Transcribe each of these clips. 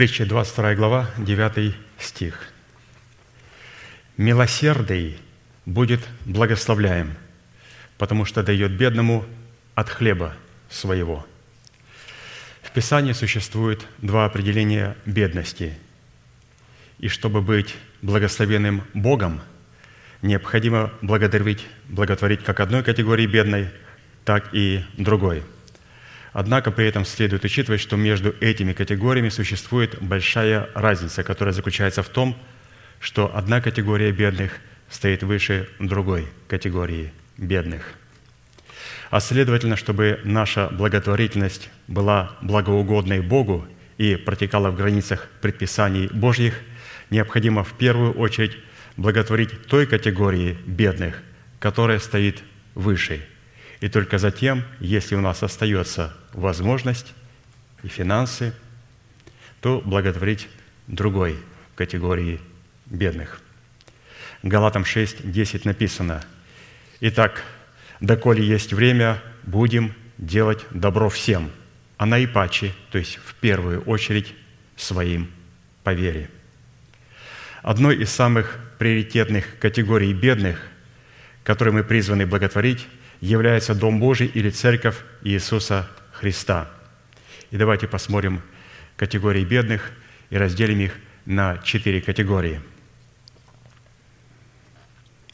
Притча 22 глава, 9 стих. «Милосердный будет благословляем, потому что дает бедному от хлеба своего». В Писании существует два определения бедности. И чтобы быть благословенным Богом, необходимо благодарить, благотворить как одной категории бедной, так и другой – Однако при этом следует учитывать, что между этими категориями существует большая разница, которая заключается в том, что одна категория бедных стоит выше другой категории бедных. А следовательно, чтобы наша благотворительность была благоугодной Богу и протекала в границах предписаний Божьих, необходимо в первую очередь благотворить той категории бедных, которая стоит выше – и только затем, если у нас остается возможность и финансы, то благотворить другой категории бедных. Галатам 6, 10 написано, «Итак, доколе есть время, будем делать добро всем, а наипаче, то есть в первую очередь, своим по вере». Одной из самых приоритетных категорий бедных, которые мы призваны благотворить – является Дом Божий или Церковь Иисуса Христа. И давайте посмотрим категории бедных и разделим их на четыре категории.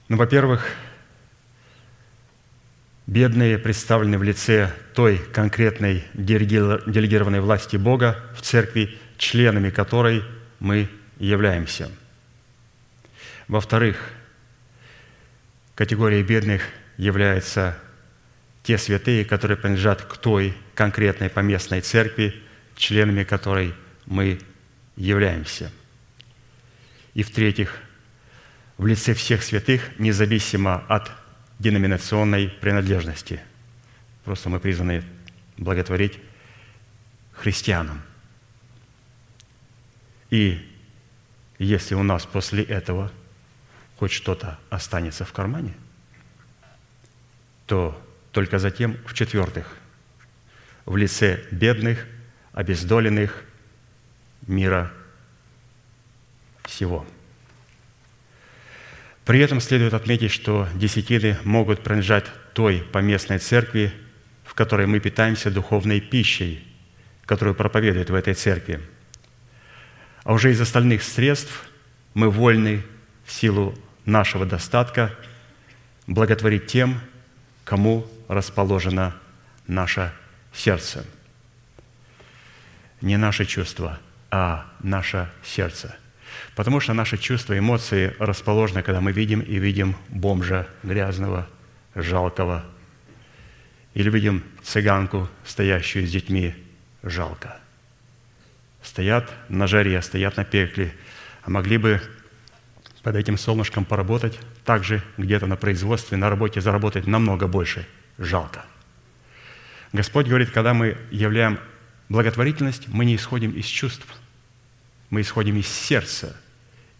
Ну, во-первых, бедные представлены в лице той конкретной делегированной власти Бога в церкви, членами которой мы являемся. Во-вторых, категория бедных – являются те святые, которые принадлежат к той конкретной поместной церкви, членами которой мы являемся. И в-третьих, в лице всех святых, независимо от деноминационной принадлежности. Просто мы призваны благотворить христианам. И если у нас после этого хоть что-то останется в кармане – то только затем, в-четвертых, в лице бедных, обездоленных мира всего. При этом следует отметить, что десятины могут принадлежать той поместной церкви, в которой мы питаемся духовной пищей, которую проповедуют в этой церкви. А уже из остальных средств мы вольны в силу нашего достатка благотворить тем, кому расположено наше сердце. Не наше чувство, а наше сердце. Потому что наши чувства, эмоции расположены, когда мы видим и видим бомжа грязного, жалкого, или видим цыганку, стоящую с детьми, жалко. Стоят на жаре, стоят на пекле, а могли бы под этим солнышком поработать, также где-то на производстве, на работе заработать намного больше. Жалко. Господь говорит, когда мы являем благотворительность, мы не исходим из чувств, мы исходим из сердца,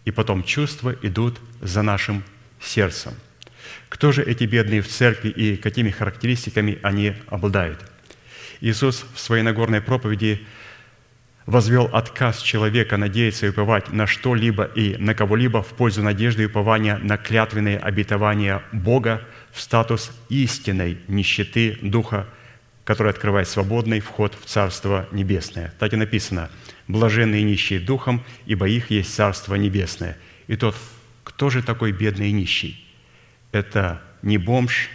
и потом чувства идут за нашим сердцем. Кто же эти бедные в церкви и какими характеристиками они обладают? Иисус в своей Нагорной проповеди возвел отказ человека надеяться и уповать на что-либо и на кого-либо в пользу надежды и упования на клятвенные обетования Бога в статус истинной нищеты Духа, который открывает свободный вход в Царство Небесное. Так и написано, «Блаженные нищие Духом, ибо их есть Царство Небесное». И тот, кто же такой бедный и нищий? Это не бомж,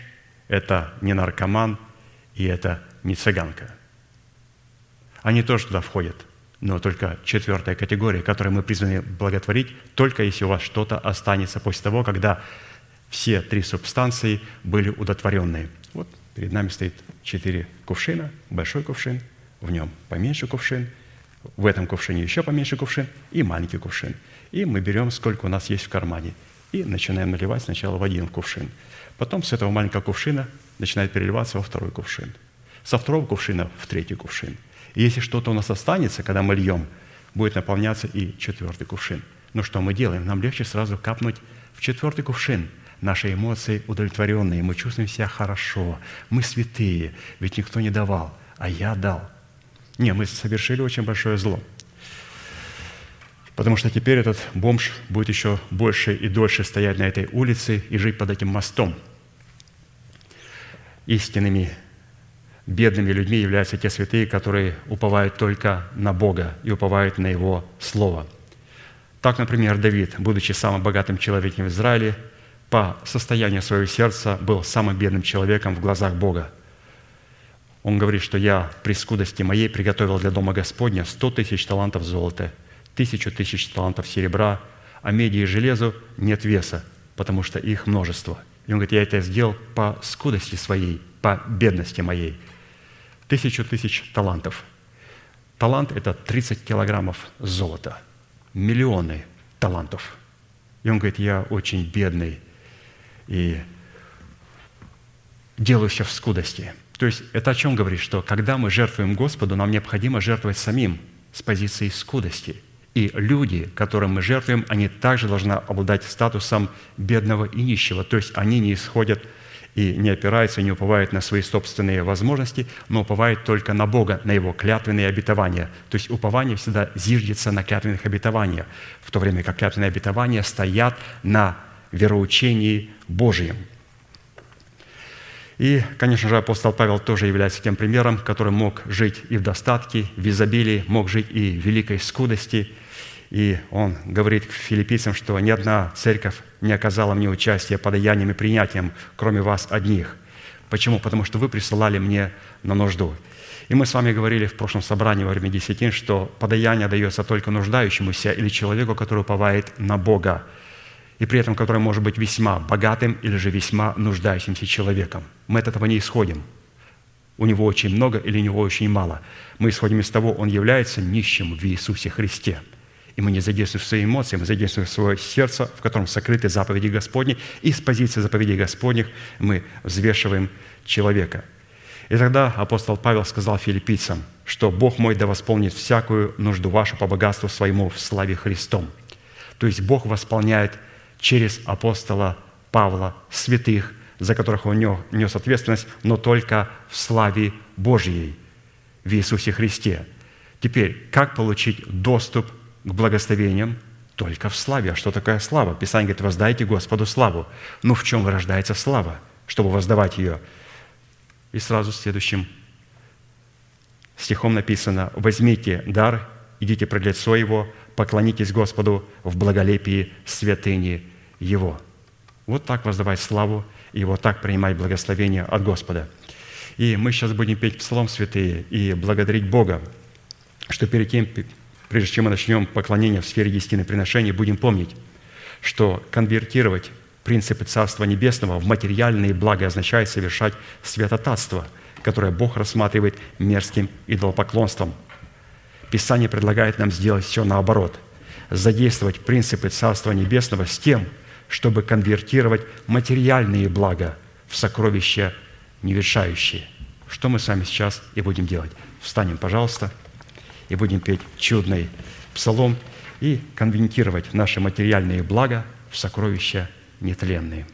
это не наркоман, и это не цыганка. Они тоже туда входят – но только четвертая категория, которой мы призваны благотворить, только если у вас что-то останется после того, когда все три субстанции были удовлетворенные. Вот перед нами стоит четыре кувшина, большой кувшин, в нем поменьше кувшин, в этом кувшине еще поменьше кувшин и маленький кувшин. И мы берем, сколько у нас есть в кармане, и начинаем наливать сначала в один кувшин. Потом с этого маленького кувшина начинает переливаться во второй кувшин. Со второго кувшина в третий кувшин – и если что-то у нас останется, когда мы льем, будет наполняться и четвертый кувшин. Но что мы делаем? Нам легче сразу капнуть в четвертый кувшин. Наши эмоции удовлетворенные, мы чувствуем себя хорошо, мы святые, ведь никто не давал, а я дал. Не, мы совершили очень большое зло. Потому что теперь этот бомж будет еще больше и дольше стоять на этой улице и жить под этим мостом. Истинными бедными людьми являются те святые, которые уповают только на Бога и уповают на Его Слово. Так, например, Давид, будучи самым богатым человеком в Израиле, по состоянию своего сердца был самым бедным человеком в глазах Бога. Он говорит, что я при скудости моей приготовил для Дома Господня сто тысяч талантов золота, тысячу тысяч талантов серебра, а меди и железу нет веса, потому что их множество. И он говорит, я это сделал по скудости своей, по бедности моей. Тысячу тысяч талантов. Талант – это 30 килограммов золота. Миллионы талантов. И он говорит, я очень бедный – и делаю все в скудости. То есть это о чем говорит, что когда мы жертвуем Господу, нам необходимо жертвовать самим с позиции скудости. И люди, которым мы жертвуем, они также должны обладать статусом бедного и нищего. То есть они не исходят и не опираются, не уповают на свои собственные возможности, но уповают только на Бога, на Его клятвенные обетования. То есть упование всегда зиждется на клятвенных обетованиях, в то время как клятвенные обетования стоят на вероучении Божьем. И, конечно же, апостол Павел тоже является тем примером, который мог жить и в достатке, в изобилии, мог жить и в великой скудости. И он говорит филиппийцам, что ни одна церковь не оказала мне участия подаянием и принятием, кроме вас одних. Почему? Потому что вы присылали мне на нужду. И мы с вами говорили в прошлом собрании во время десятин, что подаяние дается только нуждающемуся или человеку, который уповает на Бога и при этом который может быть весьма богатым или же весьма нуждающимся человеком. Мы от этого не исходим. У него очень много или у него очень мало. Мы исходим из того, он является нищим в Иисусе Христе. И мы не задействуем свои эмоции, мы задействуем свое сердце, в котором сокрыты заповеди Господни, и с позиции заповедей Господних мы взвешиваем человека. И тогда апостол Павел сказал филиппийцам, что «Бог мой да восполнит всякую нужду вашу по богатству своему в славе Христом». То есть Бог восполняет через апостола Павла, святых, за которых он нес ответственность, но только в славе Божьей в Иисусе Христе. Теперь, как получить доступ к благословениям? Только в славе. А что такое слава? Писание говорит, воздайте Господу славу. Ну, в чем вырождается слава, чтобы воздавать ее? И сразу следующим стихом написано, «Возьмите дар, идите пред лицо Его, поклонитесь Господу в благолепии святыни его. Вот так воздавать славу и вот так принимать благословение от Господа. И мы сейчас будем петь псалом святые и благодарить Бога, что перед тем, прежде чем мы начнем поклонение в сфере приношений, будем помнить, что конвертировать принципы Царства Небесного в материальные блага означает совершать святотатство, которое Бог рассматривает мерзким идолопоклонством. Писание предлагает нам сделать все наоборот – задействовать принципы Царства Небесного с тем, чтобы конвертировать материальные блага в сокровища невершающие. Что мы с вами сейчас и будем делать. Встанем, пожалуйста, и будем петь чудный псалом и конвертировать наши материальные блага в сокровища нетленные.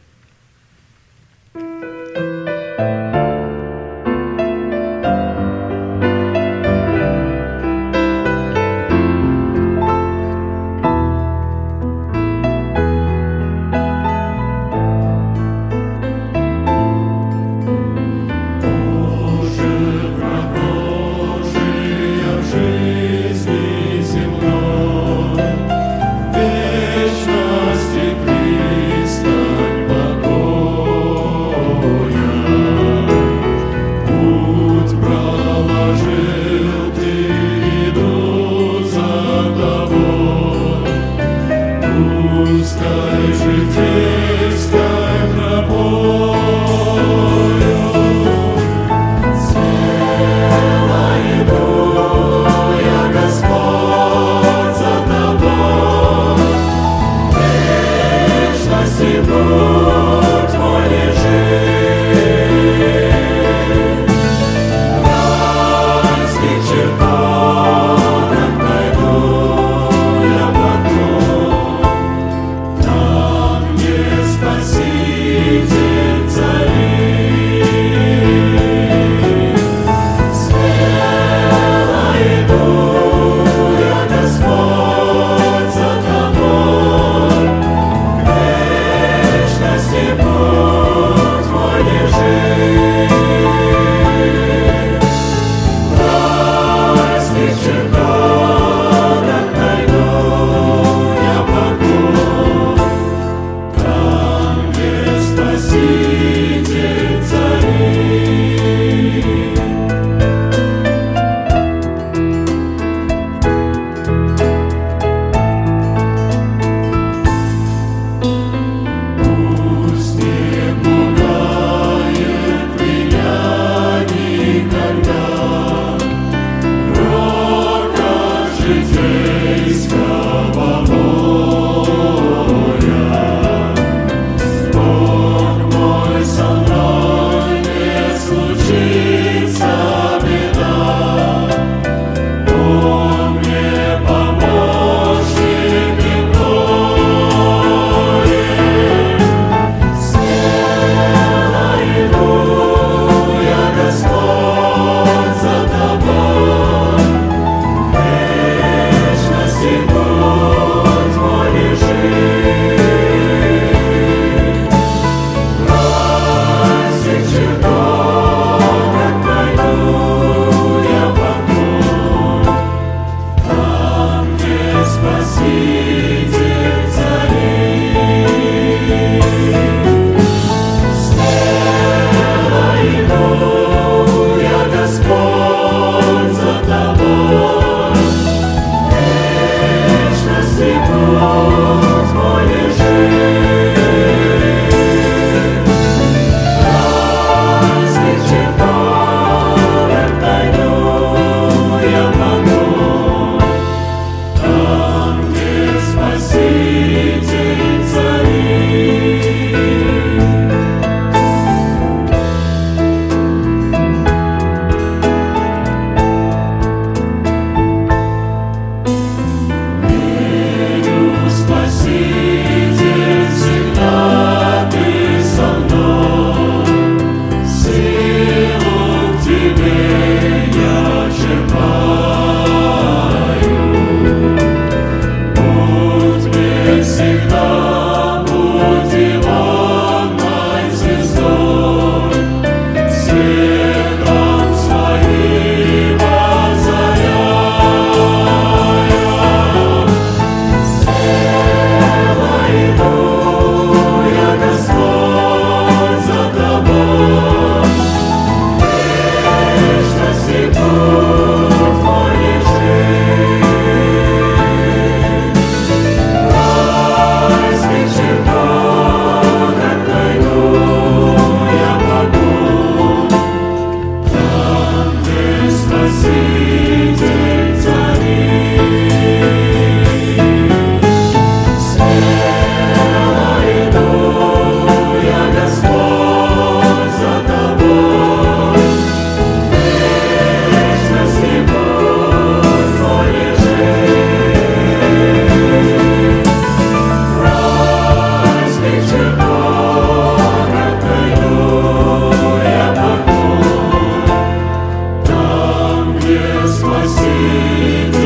I see.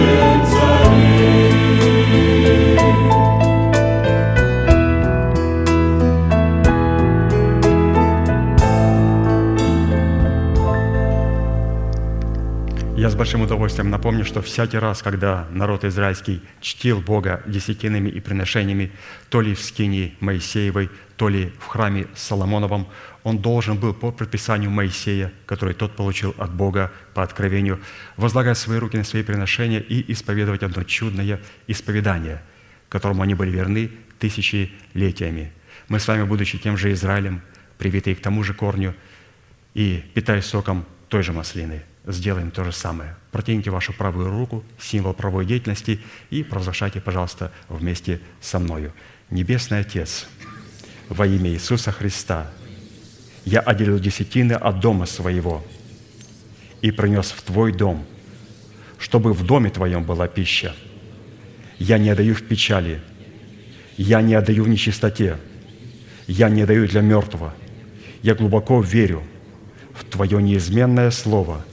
Большим удовольствием напомню, что всякий раз, когда народ израильский чтил Бога десятинами и приношениями, то ли в скинии Моисеевой, то ли в храме Соломоновом, он должен был по предписанию Моисея, который тот получил от Бога по откровению, возлагать свои руки на свои приношения и исповедовать одно чудное исповедание, которому они были верны тысячелетиями. Мы с вами, будучи тем же Израилем, привитые к тому же корню и питаясь соком той же маслины – сделаем то же самое. Протяните вашу правую руку, символ правой деятельности, и провозглашайте, пожалуйста, вместе со мною. Небесный Отец, во имя Иисуса Христа, я отделил десятины от дома своего и принес в Твой дом, чтобы в доме Твоем была пища. Я не отдаю в печали, я не отдаю в нечистоте, я не даю для мертвого. Я глубоко верю в Твое неизменное Слово –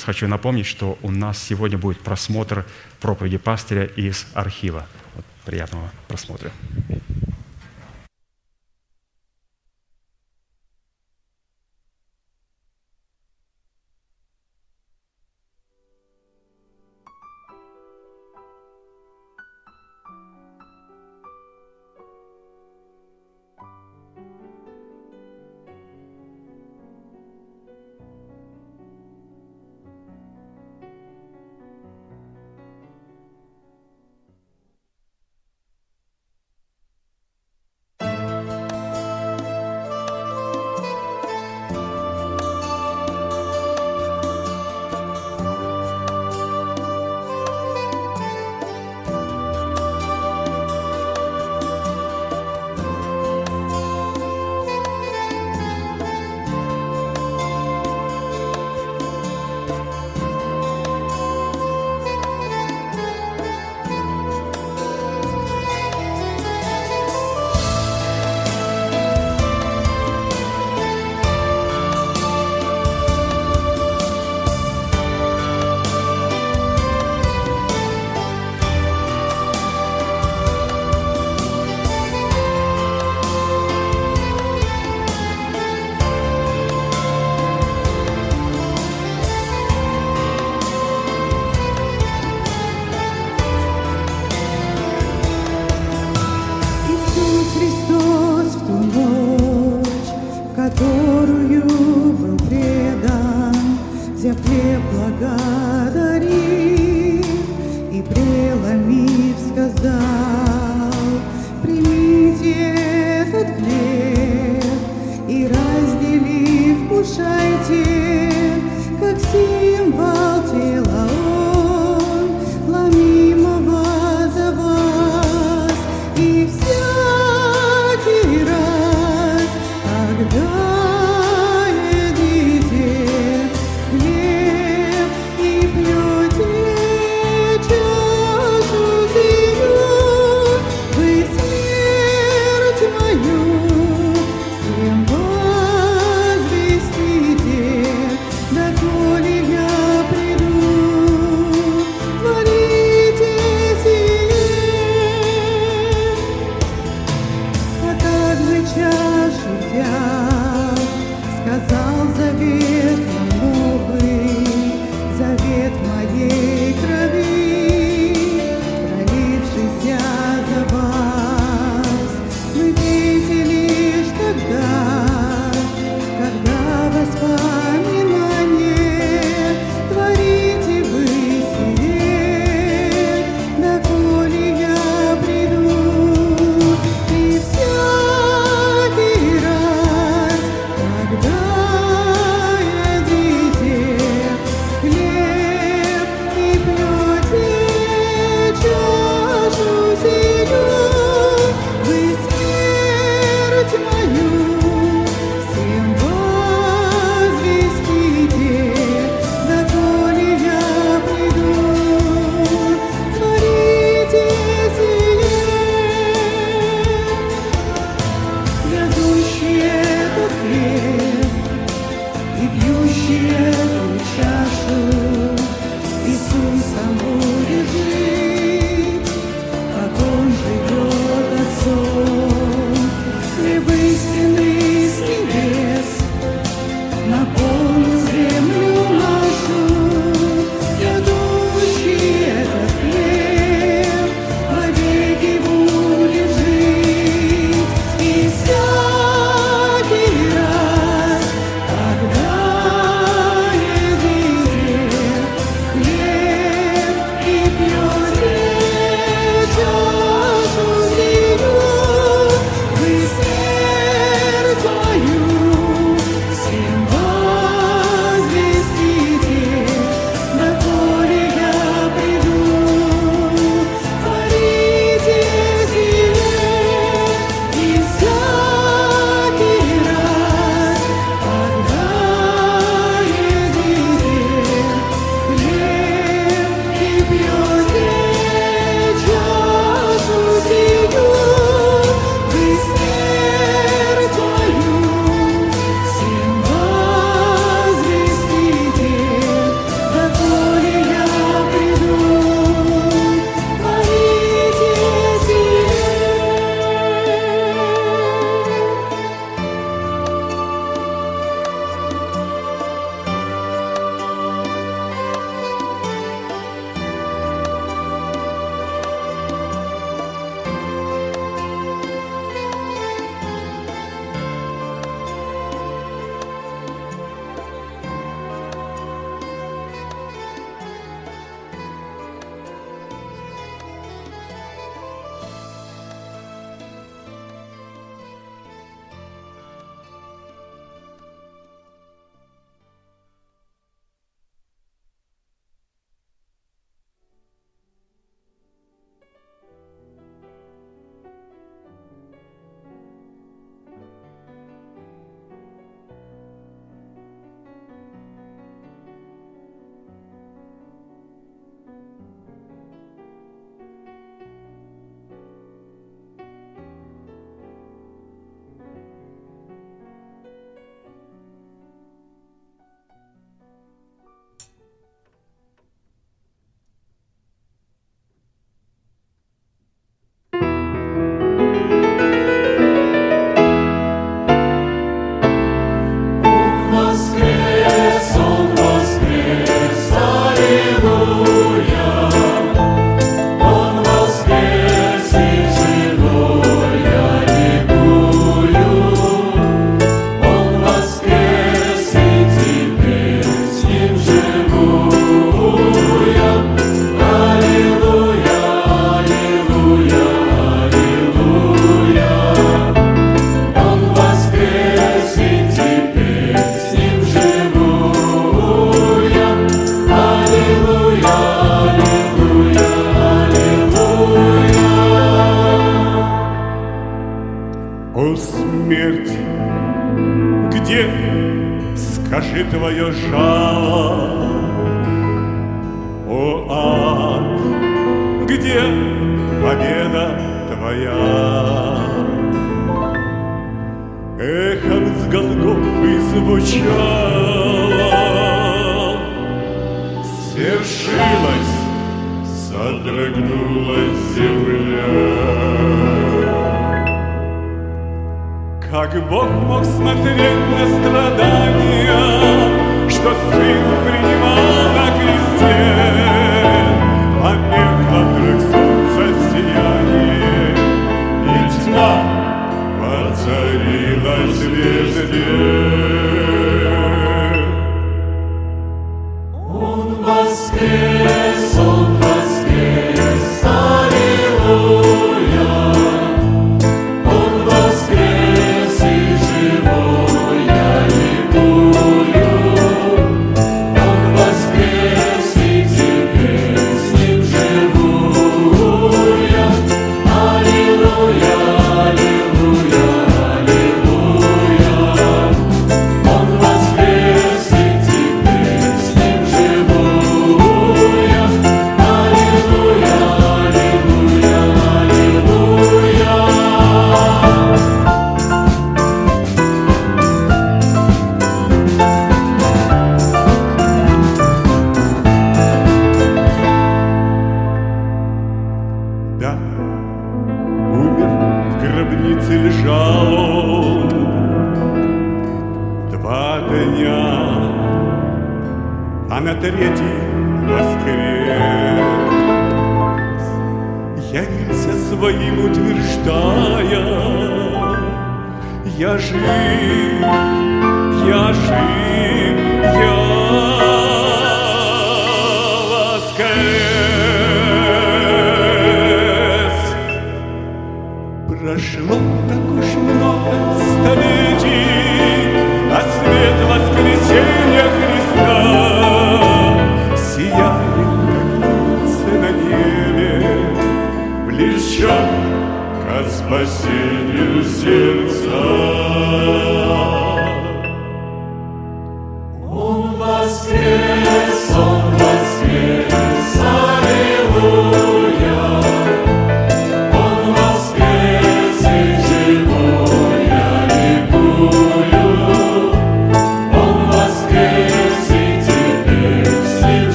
Хочу напомнить, что у нас сегодня будет просмотр проповеди пастыря из архива. Вот, приятного просмотра.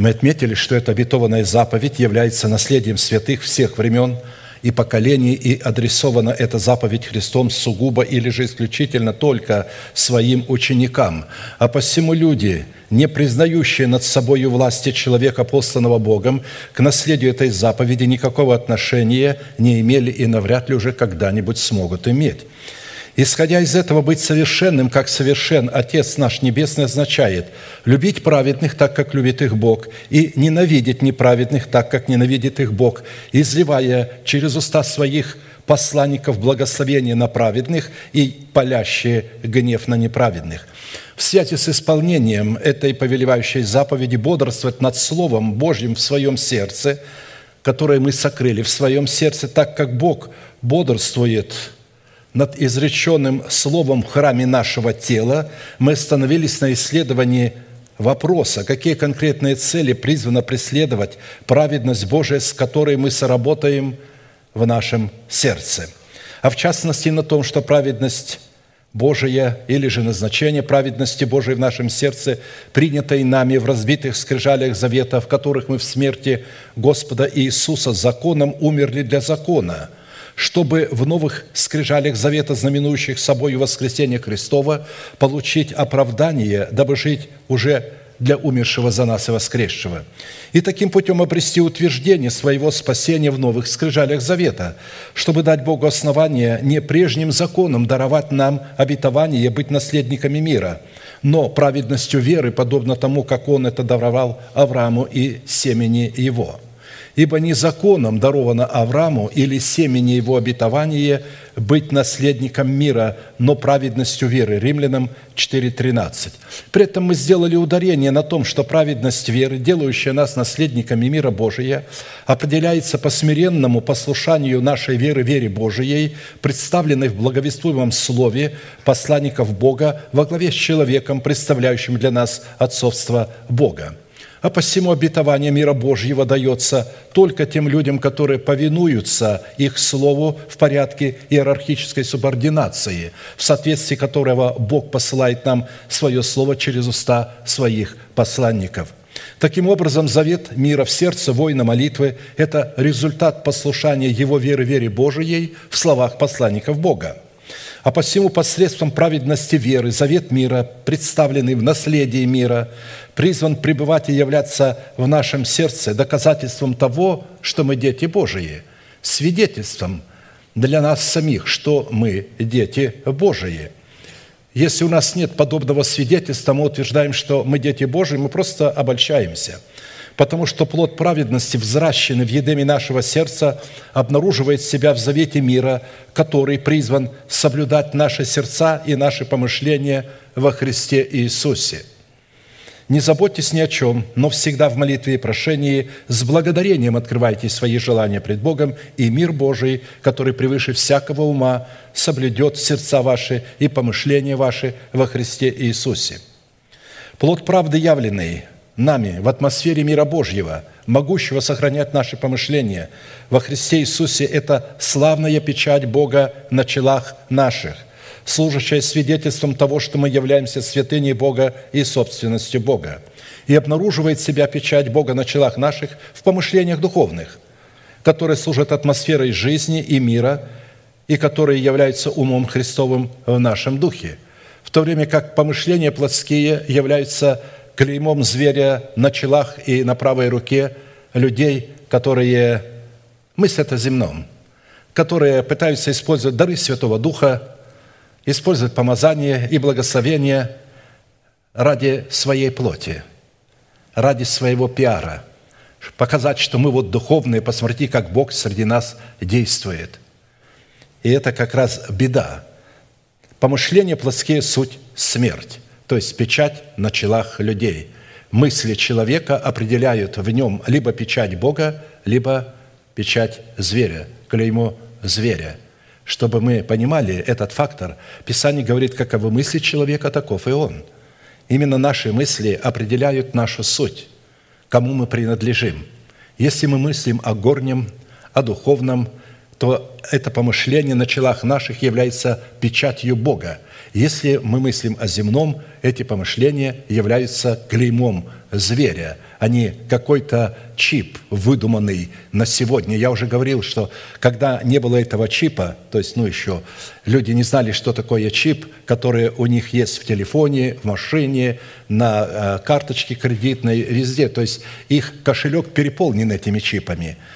Мы отметили, что эта обетованная заповедь является наследием святых всех времен и поколений, и адресована эта заповедь Христом сугубо или же исключительно только своим ученикам. А посему люди, не признающие над собой власти человека, посланного Богом, к наследию этой заповеди никакого отношения не имели и навряд ли уже когда-нибудь смогут иметь. Исходя из этого, быть совершенным, как совершен Отец наш Небесный, означает любить праведных, так как любит их Бог, и ненавидеть неправедных, так как ненавидит их Бог, изливая через уста своих посланников благословение на праведных и палящие гнев на неправедных. В связи с исполнением этой повелевающей заповеди бодрствовать над Словом Божьим в своем сердце, которое мы сокрыли в своем сердце, так как Бог бодрствует – над изреченным словом в храме нашего тела, мы остановились на исследовании вопроса, какие конкретные цели призвано преследовать праведность Божия, с которой мы соработаем в нашем сердце. А в частности на том, что праведность Божия или же назначение праведности Божией в нашем сердце, принятой нами в разбитых скрижалях завета, в которых мы в смерти Господа Иисуса законом умерли для закона – чтобы в новых скрижалях завета, знаменующих собой воскресение Христова, получить оправдание, дабы жить уже для умершего за нас и воскресшего. И таким путем обрести утверждение своего спасения в новых скрижалях завета, чтобы дать Богу основание не прежним законом даровать нам обетование быть наследниками мира, но праведностью веры, подобно тому, как Он это даровал Аврааму и семени его – Ибо не законом даровано Аврааму или семени его обетования быть наследником мира, но праведностью веры. Римлянам 4.13. При этом мы сделали ударение на том, что праведность веры, делающая нас наследниками мира Божия, определяется по смиренному послушанию нашей веры, вере Божией, представленной в благовествуемом слове посланников Бога во главе с человеком, представляющим для нас отцовство Бога. А посему обетование мира Божьего дается только тем людям, которые повинуются их слову в порядке иерархической субординации, в соответствии которого Бог посылает нам свое слово через уста своих посланников. Таким образом, завет мира в сердце воина молитвы – это результат послушания его веры вере Божией в словах посланников Бога. А посему посредством праведности веры завет мира, представленный в наследии мира, призван пребывать и являться в нашем сердце доказательством того, что мы дети Божии, свидетельством для нас самих, что мы дети Божии. Если у нас нет подобного свидетельства, мы утверждаем, что мы дети Божии, мы просто обольщаемся – потому что плод праведности, взращенный в едеме нашего сердца, обнаруживает себя в завете мира, который призван соблюдать наши сердца и наши помышления во Христе Иисусе. Не заботьтесь ни о чем, но всегда в молитве и прошении с благодарением открывайте свои желания пред Богом, и мир Божий, который превыше всякого ума, соблюдет сердца ваши и помышления ваши во Христе Иисусе. Плод правды явленный – нами в атмосфере мира Божьего, могущего сохранять наши помышления. Во Христе Иисусе, это славная печать Бога на челах наших, служащая свидетельством того, что мы являемся святыней Бога и собственностью Бога, и обнаруживает себя печать Бога на челах наших в помышлениях духовных, которые служат атмосферой жизни и мира, и которые являются умом Христовым в нашем духе, в то время как помышления плотские являются клеймом зверя на челах и на правой руке людей, которые мыслят о земном, которые пытаются использовать дары Святого Духа, использовать помазание и благословение ради своей плоти, ради своего пиара, показать, что мы вот духовные, посмотрите, как Бог среди нас действует. И это как раз беда. Помышления плотские – суть смерть то есть печать на челах людей. Мысли человека определяют в нем либо печать Бога, либо печать зверя, клеймо зверя. Чтобы мы понимали этот фактор, Писание говорит, каковы мысли человека, таков и он. Именно наши мысли определяют нашу суть, кому мы принадлежим. Если мы мыслим о горнем, о духовном, то это помышление на челах наших является печатью Бога – если мы мыслим о земном, эти помышления являются клеймом зверя, а не какой-то чип, выдуманный на сегодня. Я уже говорил, что когда не было этого чипа, то есть, ну еще, люди не знали, что такое чип, который у них есть в телефоне, в машине, на э, карточке кредитной, везде. То есть их кошелек переполнен этими чипами –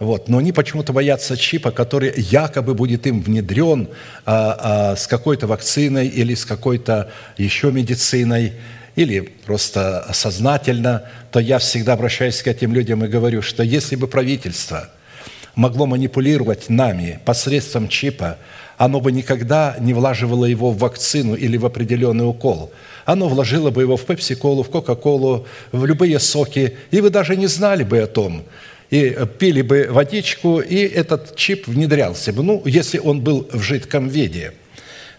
Вот. Но они почему-то боятся чипа, который якобы будет им внедрен а, а, с какой-то вакциной или с какой-то еще медициной, или просто сознательно, то я всегда обращаюсь к этим людям и говорю, что если бы правительство могло манипулировать нами посредством чипа, оно бы никогда не влаживало его в вакцину или в определенный укол. Оно вложило бы его в пепси-колу, в кока-колу, в любые соки, и вы даже не знали бы о том – и пили бы водичку, и этот чип внедрялся бы, ну, если он был в жидком виде.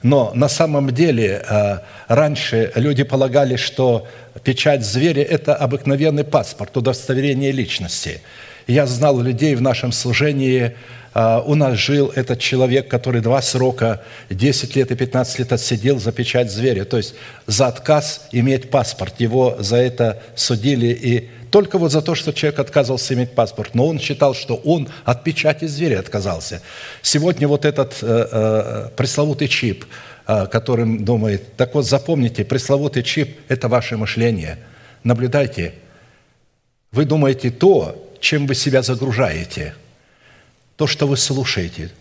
Но на самом деле э, раньше люди полагали, что печать зверя – это обыкновенный паспорт, удостоверение личности. Я знал людей в нашем служении, э, у нас жил этот человек, который два срока, 10 лет и 15 лет отсидел за печать зверя, то есть за отказ иметь паспорт. Его за это судили и только вот за то, что человек отказывался иметь паспорт, но он считал, что он от печати зверя отказался. Сегодня вот этот э, э, пресловутый чип, э, которым думает, так вот запомните, пресловутый чип – это ваше мышление. Наблюдайте. Вы думаете то, чем вы себя загружаете, то, что вы слушаете.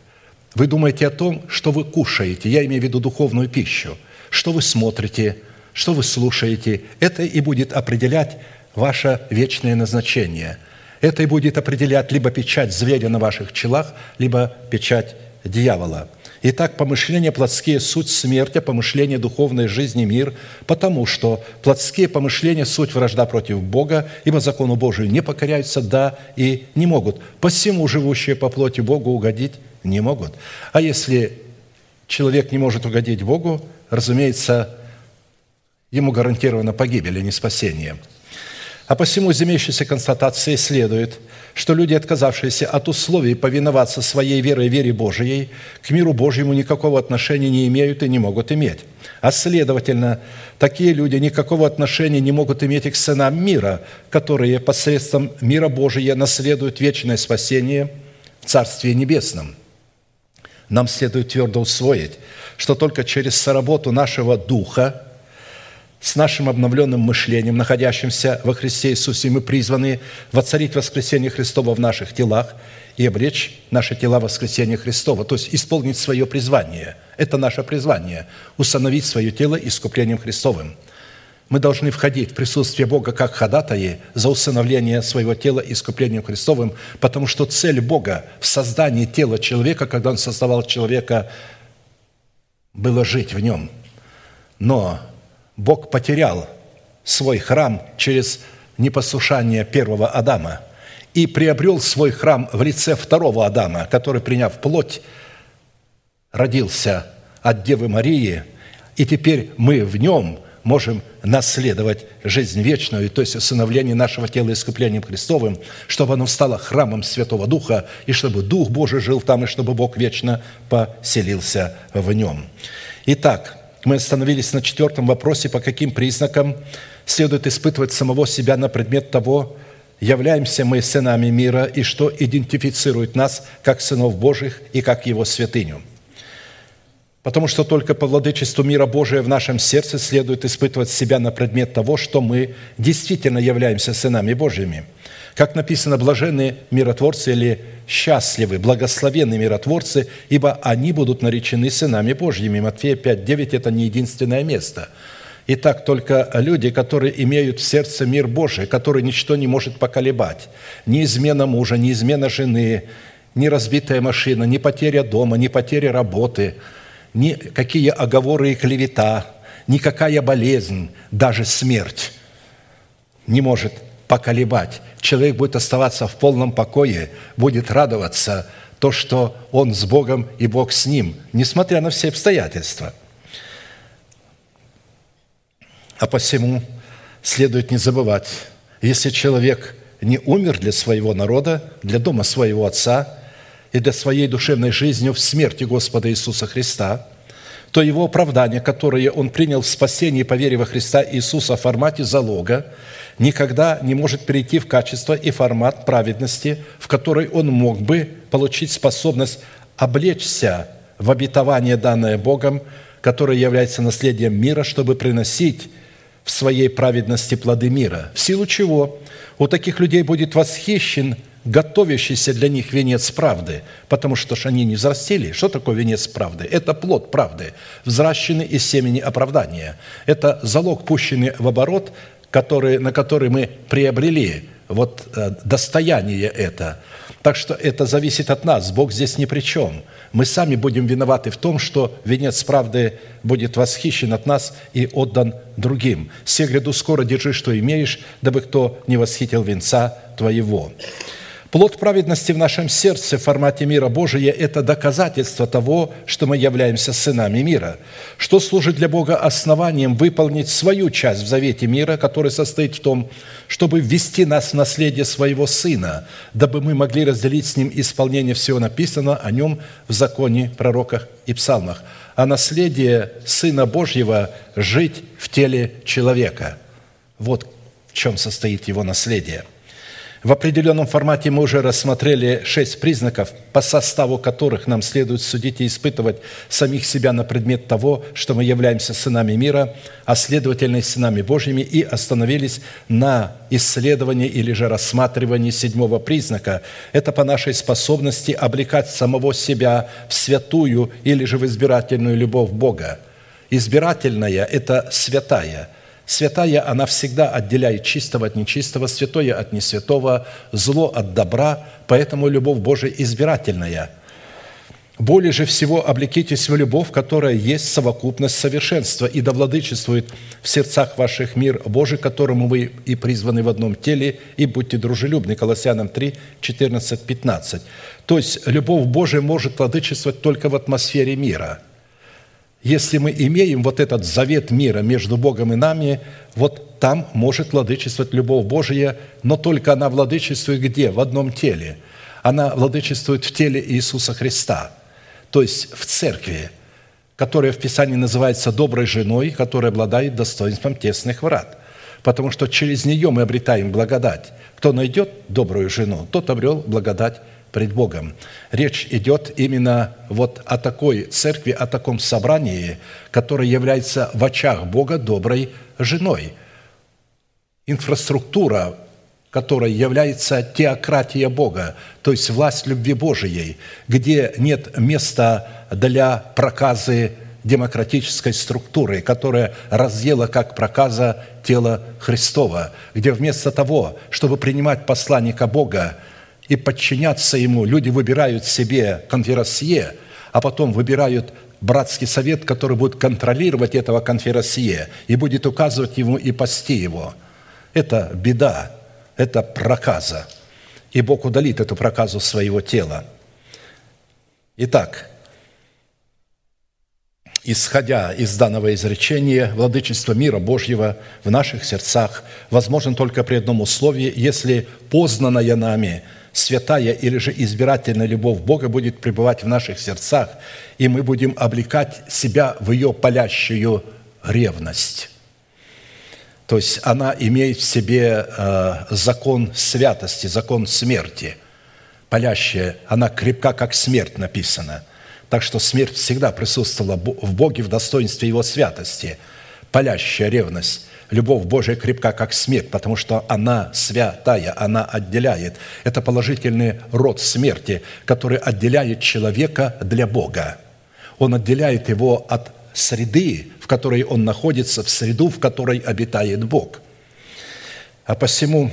Вы думаете о том, что вы кушаете, я имею в виду духовную пищу, что вы смотрите, что вы слушаете. Это и будет определять ваше вечное назначение. Это и будет определять либо печать зверя на ваших челах, либо печать дьявола. Итак, помышления плотские – суть смерти, а помышления духовной жизни – мир, потому что плотские помышления – суть вражда против Бога, ибо закону Божию не покоряются, да, и не могут. Посему живущие по плоти Богу угодить не могут. А если человек не может угодить Богу, разумеется, ему гарантирована погибель, а не спасение – а посему из имеющейся констатации следует, что люди, отказавшиеся от условий повиноваться своей верой вере Божией, к миру Божьему никакого отношения не имеют и не могут иметь. А следовательно, такие люди никакого отношения не могут иметь и к сынам мира, которые посредством мира Божия наследуют вечное спасение в Царстве Небесном. Нам следует твердо усвоить, что только через соработу нашего Духа – с нашим обновленным мышлением, находящимся во Христе Иисусе, мы призваны воцарить воскресение Христова в наших телах и обречь наши тела в воскресение Христова, то есть исполнить свое призвание. Это наше призвание – установить свое тело искуплением Христовым. Мы должны входить в присутствие Бога как ходатаи за усыновление своего тела искуплением Христовым, потому что цель Бога в создании тела человека, когда Он создавал человека, было жить в нем. Но Бог потерял свой храм через непослушание первого Адама и приобрел свой храм в лице второго Адама, который, приняв плоть, родился от Девы Марии, и теперь мы в нем можем наследовать жизнь вечную, то есть усыновление нашего тела искуплением Христовым, чтобы оно стало храмом Святого Духа, и чтобы Дух Божий жил там, и чтобы Бог вечно поселился в нем. Итак, мы остановились на четвертом вопросе, по каким признакам следует испытывать самого себя на предмет того, являемся мы сынами мира и что идентифицирует нас как сынов Божьих и как Его святыню. Потому что только по владычеству мира Божия в нашем сердце следует испытывать себя на предмет того, что мы действительно являемся сынами Божьими – как написано, блаженные миротворцы или счастливы, благословенные миротворцы, ибо они будут наречены сынами Божьими. Матфея 5, 9 – это не единственное место. Итак, только люди, которые имеют в сердце мир Божий, который ничто не может поколебать, ни измена мужа, ни измена жены, ни разбитая машина, ни потеря дома, ни потеря работы, ни какие оговоры и клевета, никакая болезнь, даже смерть не может поколебать. Человек будет оставаться в полном покое, будет радоваться то, что он с Богом и Бог с ним, несмотря на все обстоятельства. А посему следует не забывать, если человек не умер для своего народа, для дома своего Отца и для своей душевной жизни в смерти Господа Иисуса Христа, то его оправдание, которое он принял в спасении по вере во Христа Иисуса в формате залога, никогда не может перейти в качество и формат праведности, в который он мог бы получить способность облечься в обетование, данное Богом, которое является наследием мира, чтобы приносить в своей праведности плоды мира. В силу чего у таких людей будет восхищен готовящийся для них венец правды, потому что ж они не взрастили. Что такое венец правды? Это плод правды, взращенный из семени оправдания. Это залог, пущенный в оборот, который, на который мы приобрели вот э, достояние это. Так что это зависит от нас. Бог здесь ни при чем. Мы сами будем виноваты в том, что венец правды будет восхищен от нас и отдан другим. «Се гряду скоро держи, что имеешь, дабы кто не восхитил венца твоего». Плод праведности в нашем сердце в формате мира Божия – это доказательство того, что мы являемся сынами мира, что служит для Бога основанием выполнить свою часть в завете мира, который состоит в том, чтобы ввести нас в наследие своего Сына, дабы мы могли разделить с Ним исполнение всего написанного о Нем в законе, пророках и псалмах. А наследие Сына Божьего – жить в теле человека. Вот в чем состоит его наследие – в определенном формате мы уже рассмотрели шесть признаков, по составу которых нам следует судить и испытывать самих себя на предмет того, что мы являемся сынами мира, а следовательно и сынами Божьими, и остановились на исследовании или же рассматривании седьмого признака. Это по нашей способности облекать самого себя в святую или же в избирательную любовь Бога. Избирательная – это святая – Святая, она всегда отделяет чистого от нечистого, святое от несвятого, зло от добра, поэтому любовь Божия избирательная. Более же всего облекитесь в любовь, которая есть совокупность совершенства, и да владычествует в сердцах ваших мир Божий, которому вы и призваны в одном теле, и будьте дружелюбны». Колоссянам 3, 14, 15. То есть любовь Божия может владычествовать только в атмосфере мира – если мы имеем вот этот завет мира между Богом и нами, вот там может владычествовать любовь Божия, но только она владычествует где? В одном теле. Она владычествует в теле Иисуса Христа, то есть в церкви, которая в Писании называется доброй женой, которая обладает достоинством тесных врат. Потому что через нее мы обретаем благодать. Кто найдет добрую жену, тот обрел благодать пред Богом. Речь идет именно вот о такой церкви, о таком собрании, которое является в очах Бога доброй женой. Инфраструктура, которая является теократия Бога, то есть власть любви Божией, где нет места для проказы демократической структуры, которая разъела как проказа тело Христова, где вместо того, чтобы принимать посланника Бога, и подчиняться ему. Люди выбирают себе конферансье, а потом выбирают братский совет, который будет контролировать этого конферансье и будет указывать ему и пасти его. Это беда, это проказа. И Бог удалит эту проказу своего тела. Итак, исходя из данного изречения, владычество мира Божьего в наших сердцах возможно только при одном условии, если познанное нами – святая или же избирательная любовь Бога будет пребывать в наших сердцах, и мы будем облекать себя в ее палящую ревность. То есть она имеет в себе э, закон святости, закон смерти. Палящая, она крепка, как смерть написано. Так что смерть всегда присутствовала в Боге в достоинстве Его святости. Палящая ревность любовь Божия крепка, как смерть, потому что она святая, она отделяет. Это положительный род смерти, который отделяет человека для Бога. Он отделяет его от среды, в которой он находится, в среду, в которой обитает Бог. А посему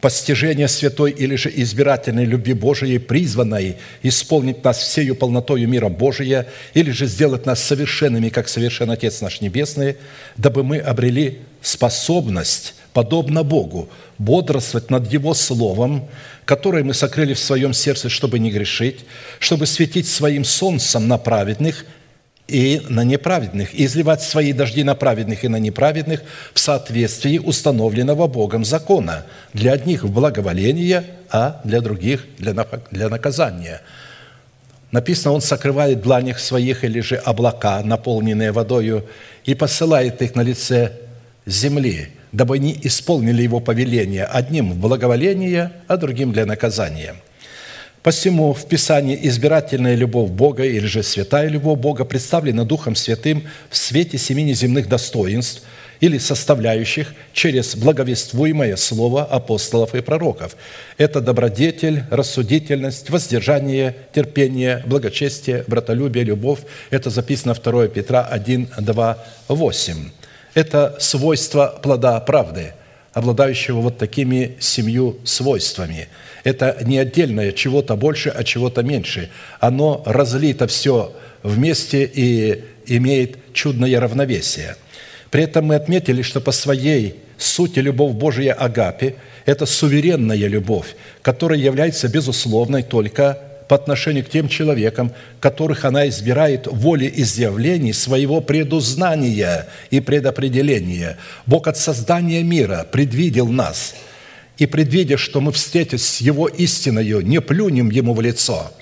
постижение святой или же избирательной любви Божией, призванной исполнить нас всею полнотою мира Божия, или же сделать нас совершенными, как совершен Отец наш Небесный, дабы мы обрели способность, подобно Богу, бодрствовать над Его Словом, которое мы сокрыли в своем сердце, чтобы не грешить, чтобы светить своим солнцем на праведных – и на неправедных, и изливать свои дожди на праведных и на неправедных в соответствии установленного Богом закона, для одних в благоволение, а для других для наказания. Написано, Он сокрывает дланях своих или же облака, наполненные водою, и посылает их на лице земли, дабы они исполнили Его повеление, одним в благоволение, а другим для наказания – Посему в Писании избирательная любовь Бога или же святая любовь Бога представлена Духом Святым в свете семи неземных достоинств или составляющих через благовествуемое слово апостолов и пророков. Это добродетель, рассудительность, воздержание, терпение, благочестие, братолюбие, любовь. Это записано 2 Петра 1, 2, 8. Это свойство плода правды, обладающего вот такими семью свойствами. Это не отдельное чего-то больше, а чего-то меньше. Оно разлито все вместе и имеет чудное равновесие – при этом мы отметили, что по своей сути любовь Божия Агапи – это суверенная любовь, которая является безусловной только по отношению к тем человекам, которых она избирает волеизъявлений своего предузнания и предопределения. Бог от создания мира предвидел нас, и предвидя, что мы, встретясь с Его истиною, не плюнем Ему в лицо,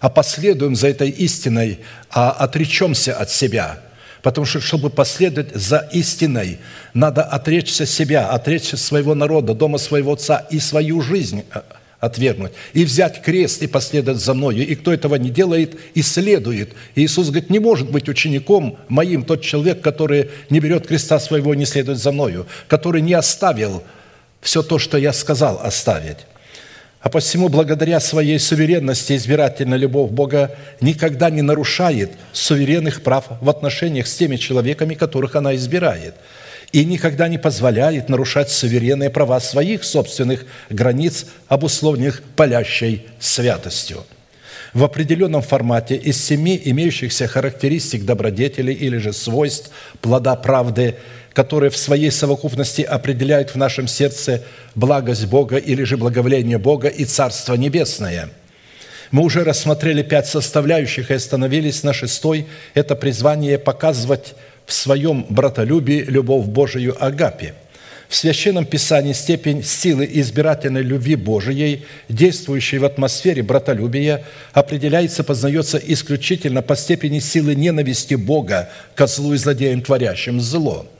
а последуем за этой истиной, а отречемся от себя – Потому что, чтобы последовать за истиной, надо отречься себя, отречься своего народа, дома своего отца и свою жизнь отвергнуть, и взять крест и последовать за мною. И кто этого не делает, исследует. И Иисус говорит, не может быть учеником моим тот человек, который не берет креста своего и не следует за мною, который не оставил все то, что я сказал оставить. А посему, благодаря своей суверенности, избирательная любовь Бога никогда не нарушает суверенных прав в отношениях с теми человеками, которых она избирает, и никогда не позволяет нарушать суверенные права своих собственных границ, обусловленных палящей святостью. В определенном формате из семи имеющихся характеристик добродетелей или же свойств плода правды – которые в своей совокупности определяют в нашем сердце благость Бога или же благоволение Бога и Царство Небесное. Мы уже рассмотрели пять составляющих и остановились на шестой. Это призвание показывать в своем братолюбии любовь Божию Агапе. В Священном Писании степень силы избирательной любви Божией, действующей в атмосфере братолюбия, определяется, познается исключительно по степени силы ненависти Бога к злу и злодеям, творящим зло –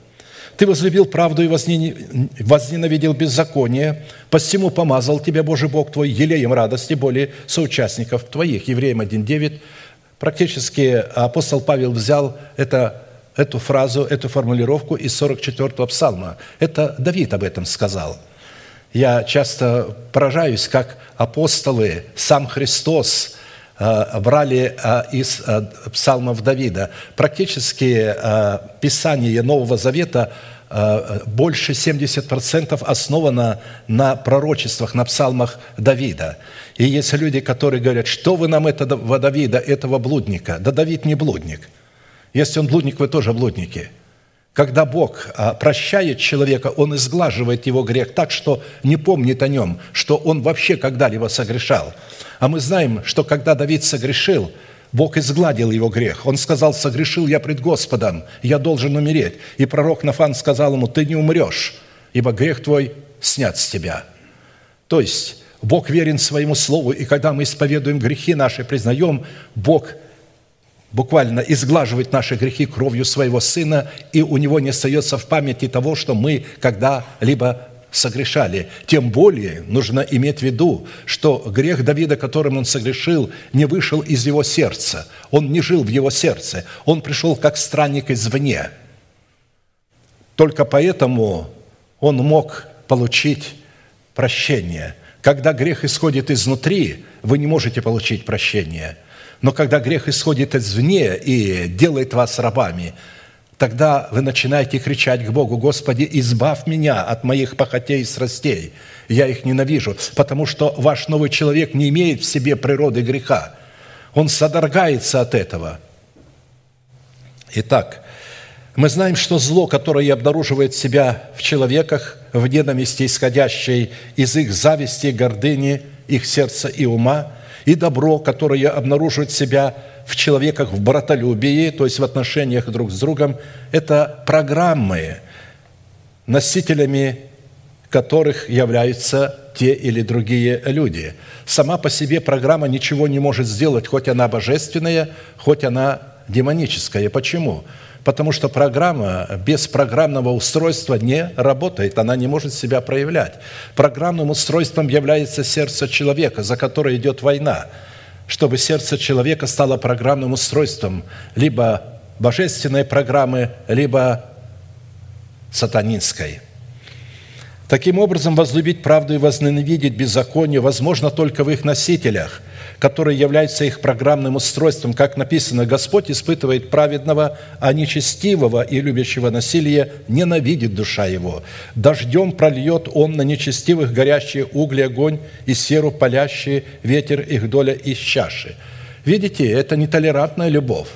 ты возлюбил правду и возненавидел беззаконие, посему помазал тебя Божий Бог твой елеем радости более соучастников твоих». Евреям 1.9. Практически апостол Павел взял это, эту фразу, эту формулировку из 44-го псалма. Это Давид об этом сказал. Я часто поражаюсь, как апостолы, сам Христос э, – брали э, из э, псалмов Давида. Практически Писание Нового Завета больше 70% основано на пророчествах, на псалмах Давида. И есть люди, которые говорят, что вы нам этого Давида, этого блудника? Да Давид не блудник. Если он блудник, вы тоже блудники. Когда Бог а, прощает человека, Он изглаживает его грех так, что не помнит о нем, что он вообще когда-либо согрешал. А мы знаем, что когда Давид согрешил – Бог изгладил его грех. Он сказал, согрешил я пред Господом, я должен умереть. И пророк Нафан сказал ему, ты не умрешь, ибо грех твой снят с тебя. То есть Бог верен своему слову, и когда мы исповедуем грехи наши, признаем, Бог буквально изглаживает наши грехи кровью своего Сына, и у Него не остается в памяти того, что мы когда-либо согрешали. Тем более нужно иметь в виду, что грех Давида, которым он согрешил, не вышел из его сердца. Он не жил в его сердце. Он пришел как странник извне. Только поэтому он мог получить прощение. Когда грех исходит изнутри, вы не можете получить прощение. Но когда грех исходит извне и делает вас рабами – тогда вы начинаете кричать к Богу, «Господи, избавь меня от моих похотей и страстей, я их ненавижу, потому что ваш новый человек не имеет в себе природы греха, он содрогается от этого». Итак, мы знаем, что зло, которое обнаруживает себя в человеках, в ненависти, исходящей из их зависти, гордыни, их сердца и ума, и добро, которое обнаруживает себя в человеках в братолюбии, то есть в отношениях друг с другом, это программы, носителями которых являются те или другие люди. Сама по себе программа ничего не может сделать, хоть она божественная, хоть она демоническая. Почему? Потому что программа без программного устройства не работает, она не может себя проявлять. Программным устройством является сердце человека, за которое идет война – чтобы сердце человека стало программным устройством либо божественной программы, либо сатанинской. Таким образом, возлюбить правду и возненавидеть беззаконие возможно только в их носителях, которые являются их программным устройством. Как написано, Господь испытывает праведного, а нечестивого и любящего насилие ненавидит душа его. Дождем прольет он на нечестивых горящие угли огонь и серу палящие ветер их доля из чаши. Видите, это нетолерантная любовь,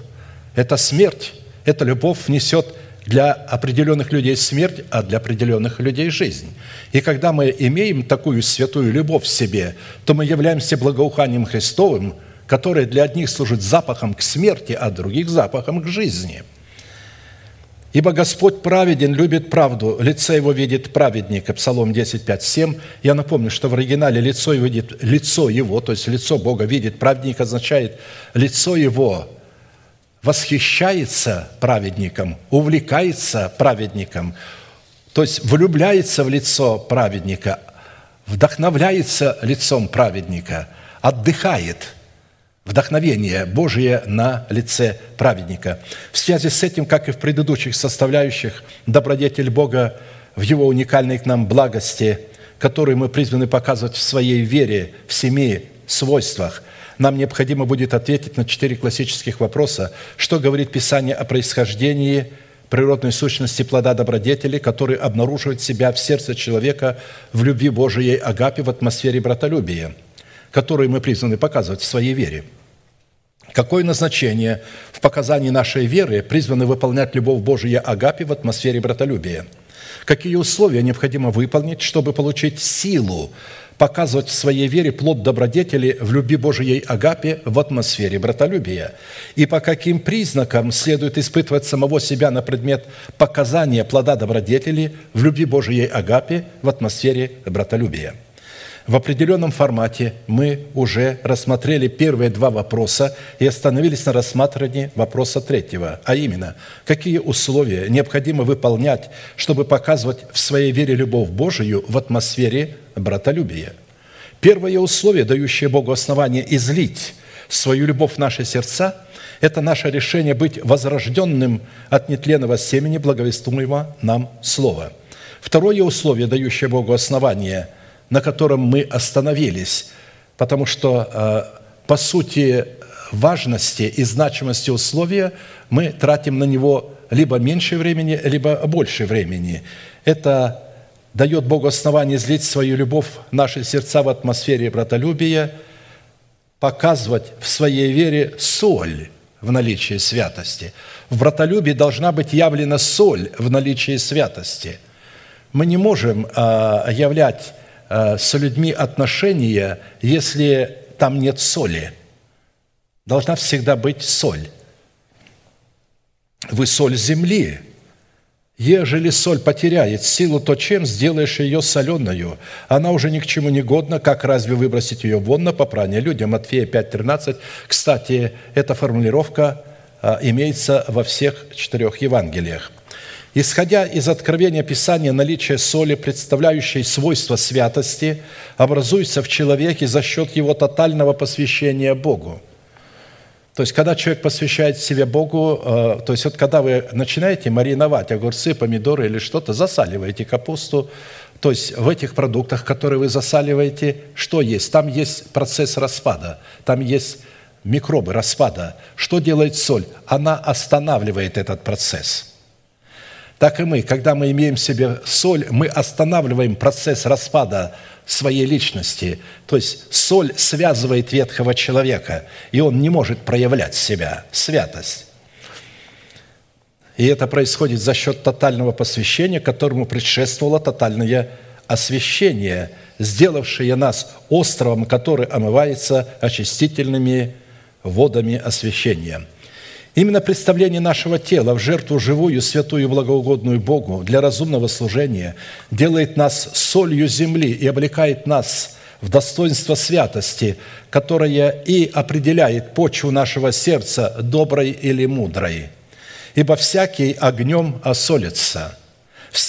это смерть, эта любовь несет для определенных людей смерть, а для определенных людей жизнь. И когда мы имеем такую святую любовь в себе, то мы являемся благоуханием Христовым, которое для одних служит запахом к смерти, а других запахом к жизни. Ибо Господь праведен, любит правду, лице его видит праведника. Псалом 10, 5, 7. Я напомню, что в оригинале лицо его, видит, лицо его, то есть лицо Бога видит праведник, означает лицо его восхищается праведником, увлекается праведником, то есть влюбляется в лицо праведника, вдохновляется лицом праведника, отдыхает – вдохновение Божие на лице праведника. В связи с этим, как и в предыдущих составляющих, добродетель Бога в Его уникальной к нам благости, которую мы призваны показывать в своей вере, в семи свойствах – нам необходимо будет ответить на четыре классических вопроса. Что говорит Писание о происхождении природной сущности плода добродетели, который обнаруживает себя в сердце человека в любви Божией Агапе в атмосфере братолюбия, которую мы призваны показывать в своей вере. Какое назначение в показании нашей веры призваны выполнять любовь Божия Агапе в атмосфере братолюбия? Какие условия необходимо выполнить, чтобы получить силу показывать в своей вере плод добродетели в любви Божией Агапе в атмосфере братолюбия. И по каким признакам следует испытывать самого себя на предмет показания плода добродетели в любви Божией Агапе в атмосфере братолюбия. В определенном формате мы уже рассмотрели первые два вопроса и остановились на рассматривании вопроса третьего, а именно, какие условия необходимо выполнять, чтобы показывать в своей вере любовь Божию в атмосфере братолюбия. Первое условие, дающее Богу основание излить свою любовь в наши сердца, это наше решение быть возрожденным от нетленного семени благовестуемого нам Слова. Второе условие, дающее Богу основание – на котором мы остановились, потому что, э, по сути, важности и значимости условия мы тратим на него либо меньше времени, либо больше времени. Это дает Богу основание злить свою любовь в наши сердца в атмосфере братолюбия, показывать в своей вере соль в наличии святости. В братолюбии должна быть явлена соль в наличии святости. Мы не можем э, являть Э, с людьми отношения, если там нет соли. Должна всегда быть соль. Вы соль земли. Ежели соль потеряет силу, то чем сделаешь ее соленую? Она уже ни к чему не годна, как разве выбросить ее вон на попрание людям? Матфея 5.13. Кстати, эта формулировка э, имеется во всех четырех Евангелиях. Исходя из откровения Писания, наличие соли, представляющей свойства святости, образуется в человеке за счет его тотального посвящения Богу. То есть, когда человек посвящает себе Богу, э, то есть, вот когда вы начинаете мариновать огурцы, помидоры или что-то, засаливаете капусту, то есть в этих продуктах, которые вы засаливаете, что есть? Там есть процесс распада, там есть микробы распада. Что делает соль? Она останавливает этот процесс – так и мы, когда мы имеем в себе соль, мы останавливаем процесс распада своей личности. То есть соль связывает ветхого человека, и он не может проявлять себя, святость. И это происходит за счет тотального посвящения, которому предшествовало тотальное освящение, сделавшее нас островом, который омывается очистительными водами освящения – Именно представление нашего тела в жертву живую, святую, благоугодную Богу для разумного служения делает нас солью земли и облекает нас в достоинство святости, которое и определяет почву нашего сердца, доброй или мудрой. Ибо всякий огнем осолится,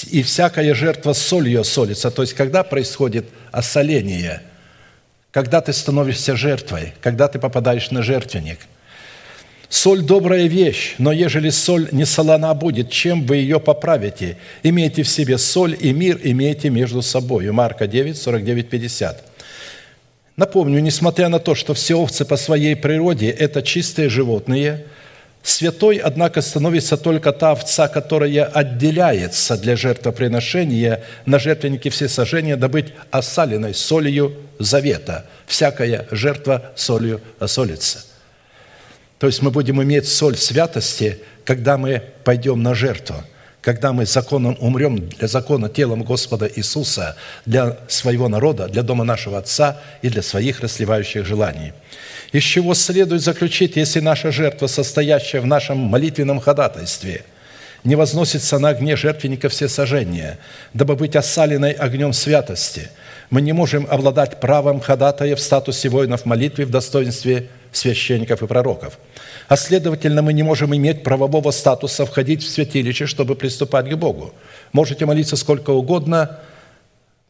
и всякая жертва солью осолится. То есть, когда происходит осоление, когда ты становишься жертвой, когда ты попадаешь на жертвенник – Соль – добрая вещь, но ежели соль не солона будет, чем вы ее поправите? Имейте в себе соль и мир имейте между собой. Марка 9, 49, 50. Напомню, несмотря на то, что все овцы по своей природе – это чистые животные, святой, однако, становится только та овца, которая отделяется для жертвоприношения на жертвеннике всесожжения, да быть осаленной солью завета. Всякая жертва солью осолится. То есть мы будем иметь соль святости, когда мы пойдем на жертву – когда мы законом умрем для закона телом Господа Иисуса, для своего народа, для дома нашего Отца и для своих расливающих желаний. Из чего следует заключить, если наша жертва, состоящая в нашем молитвенном ходатайстве, не возносится на огне жертвенника всесожжения, дабы быть осаленной огнем святости, мы не можем обладать правом ходатая в статусе воинов молитвы в достоинстве священников и пророков – а следовательно, мы не можем иметь правового статуса входить в святилище, чтобы приступать к Богу. Можете молиться сколько угодно,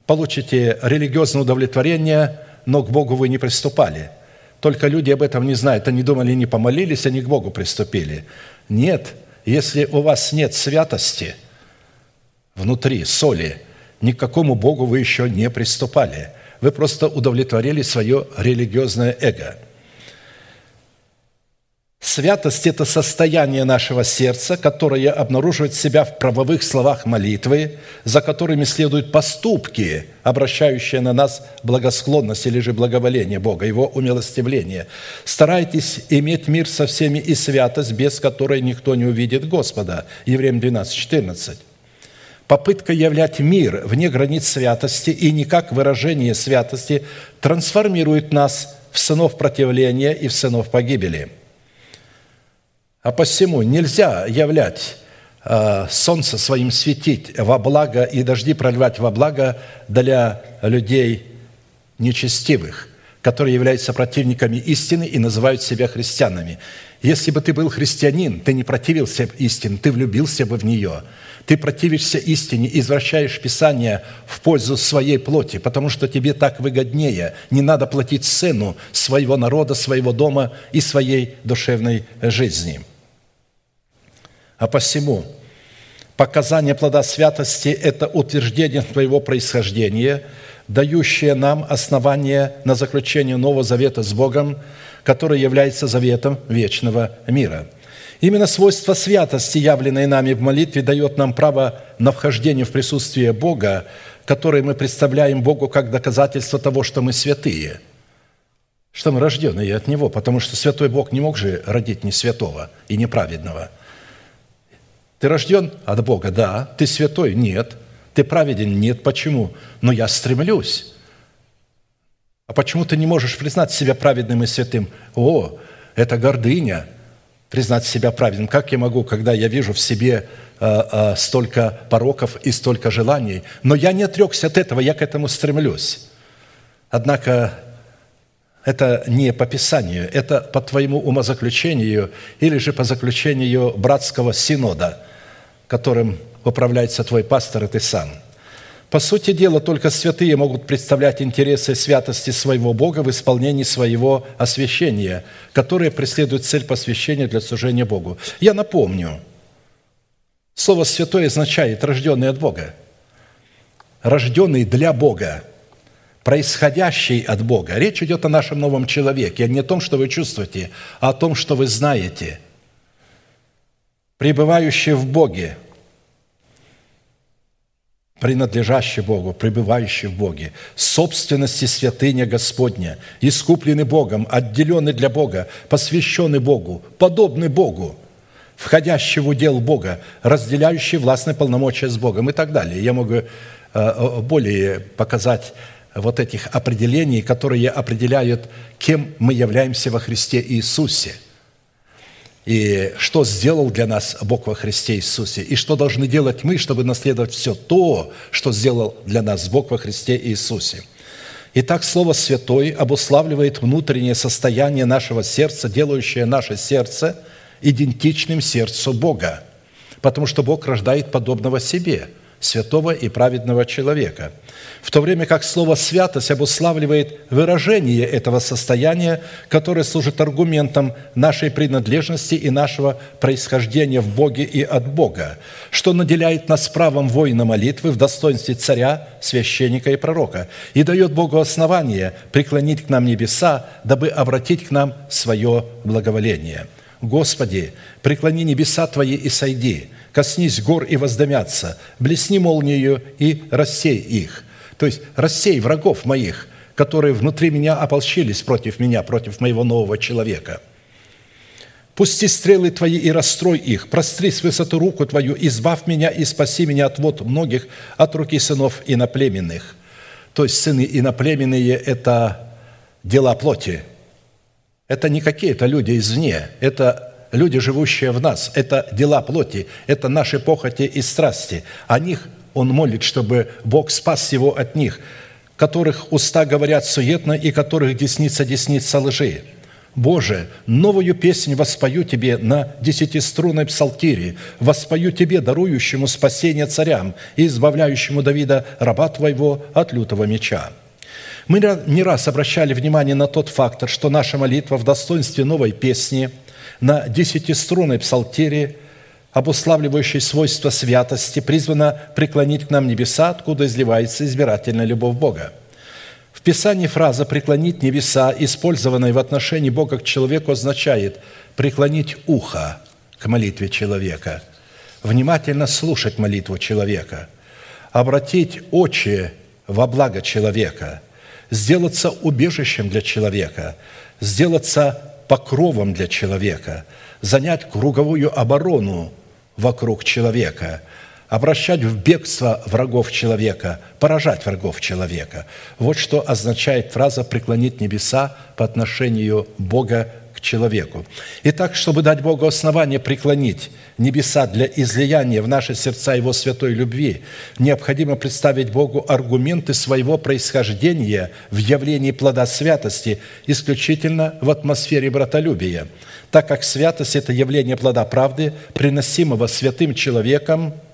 получите религиозное удовлетворение, но к Богу вы не приступали. Только люди об этом не знают. Они думали, не помолились, они к Богу приступили. Нет, если у вас нет святости внутри, соли, ни к какому Богу вы еще не приступали. Вы просто удовлетворили свое религиозное эго – Святость – это состояние нашего сердца, которое обнаруживает себя в правовых словах молитвы, за которыми следуют поступки, обращающие на нас благосклонность или же благоволение Бога, Его умилостивление. Старайтесь иметь мир со всеми и святость, без которой никто не увидит Господа. Евреям 12, 14. Попытка являть мир вне границ святости и не как выражение святости трансформирует нас в сынов противления и в сынов погибели – а посему нельзя являть э, солнце своим светить во благо и дожди проливать во благо для людей нечестивых, которые являются противниками истины и называют себя христианами. Если бы ты был христианин, ты не противился истине, ты влюбился бы в нее. Ты противишься истине, извращаешь Писание в пользу своей плоти, потому что тебе так выгоднее. Не надо платить цену своего народа, своего дома и своей душевной жизни – а посему показание плода святости – это утверждение твоего происхождения, дающее нам основание на заключение Нового Завета с Богом, который является заветом вечного мира. Именно свойство святости, явленное нами в молитве, дает нам право на вхождение в присутствие Бога, которое мы представляем Богу как доказательство того, что мы святые, что мы рожденные от Него, потому что святой Бог не мог же родить не святого и неправедного – ты рожден от Бога? Да. Ты святой? Нет. Ты праведен? Нет. Почему? Но я стремлюсь. А почему ты не можешь признать себя праведным и святым? О, это гордыня, признать себя праведным. Как я могу, когда я вижу в себе э, э, столько пороков и столько желаний? Но я не отрекся от этого, я к этому стремлюсь. Однако это не по Писанию, это по твоему умозаключению или же по заключению братского синода, которым управляется твой пастор и ты сам. По сути дела, только святые могут представлять интересы святости своего Бога в исполнении своего освящения, которое преследует цель посвящения для служения Богу. Я напомню, слово «святой» означает «рожденный от Бога», «рожденный для Бога», происходящий от Бога. Речь идет о нашем новом человеке, а не о том, что вы чувствуете, а о том, что вы знаете. Пребывающий в Боге, принадлежащий Богу, пребывающий в Боге, собственности святыня Господня, искупленный Богом, отделенный для Бога, посвященный Богу, подобный Богу, входящий в удел Бога, разделяющий властные полномочия с Богом и так далее. Я могу э, более показать вот этих определений, которые определяют, кем мы являемся во Христе Иисусе. И что сделал для нас Бог во Христе Иисусе. И что должны делать мы, чтобы наследовать все то, что сделал для нас Бог во Христе Иисусе. Итак, Слово «святой» обуславливает внутреннее состояние нашего сердца, делающее наше сердце идентичным сердцу Бога, потому что Бог рождает подобного себе – святого и праведного человека, в то время как слово «святость» обуславливает выражение этого состояния, которое служит аргументом нашей принадлежности и нашего происхождения в Боге и от Бога, что наделяет нас правом воина молитвы в достоинстве царя, священника и пророка, и дает Богу основание преклонить к нам небеса, дабы обратить к нам свое благоволение. Господи, преклони небеса Твои и сойди, коснись гор и воздомятся, блесни молнией и рассей их. То есть рассей врагов моих, которые внутри меня ополчились против меня, против моего нового человека. Пусти стрелы Твои и расстрой их, простри с высоты руку Твою, избавь меня и спаси меня от вод многих, от руки сынов иноплеменных. То есть сыны иноплеменные – это дела плоти. Это не какие-то люди извне, это люди, живущие в нас, это дела плоти, это наши похоти и страсти. О них он молит, чтобы Бог спас его от них, которых уста говорят суетно и которых десница десница лжи. Боже, новую песнь воспою Тебе на десятиструнной псалтире, воспою Тебе, дарующему спасение царям и избавляющему Давида, раба Твоего, от лютого меча». Мы не раз обращали внимание на тот фактор, что наша молитва в достоинстве новой песни – на десятиструнной псалтире, обуславливающей свойства святости, призвана преклонить к нам небеса, откуда изливается избирательная любовь Бога. В Писании фраза «преклонить небеса», использованная в отношении Бога к человеку, означает преклонить ухо к молитве человека, внимательно слушать молитву человека, обратить очи во благо человека, сделаться убежищем для человека, сделаться покровом для человека, занять круговую оборону вокруг человека, обращать в бегство врагов человека, поражать врагов человека. Вот что означает фраза «преклонить небеса» по отношению Бога к человеку. Итак, чтобы дать Богу основание преклонить небеса для излияния в наши сердца Его святой любви, необходимо представить Богу аргументы своего происхождения в явлении плода святости исключительно в атмосфере братолюбия, так как святость – это явление плода правды, приносимого святым человеком –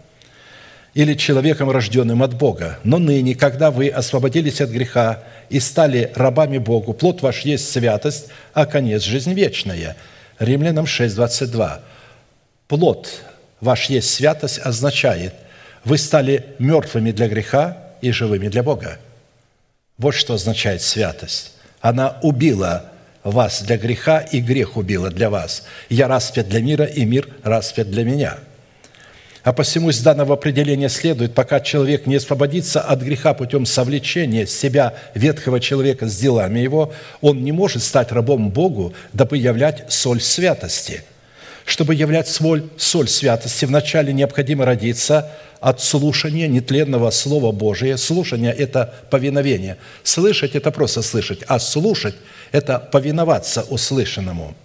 или человеком, рожденным от Бога. Но ныне, когда вы освободились от греха и стали рабами Богу, плод ваш есть святость, а конец – жизнь вечная». Римлянам 6, 22. Плод ваш есть святость означает, вы стали мертвыми для греха и живыми для Бога. Вот что означает святость. Она убила вас для греха, и грех убила для вас. Я распят для мира, и мир распят для меня – а посему из данного определения следует, пока человек не освободится от греха путем совлечения себя ветхого человека с делами его, он не может стать рабом Богу, дабы являть соль святости. Чтобы являть соль, соль святости, вначале необходимо родиться от слушания нетленного Слова Божия. Слушание – это повиновение. Слышать – это просто слышать, а слушать – это повиноваться услышанному –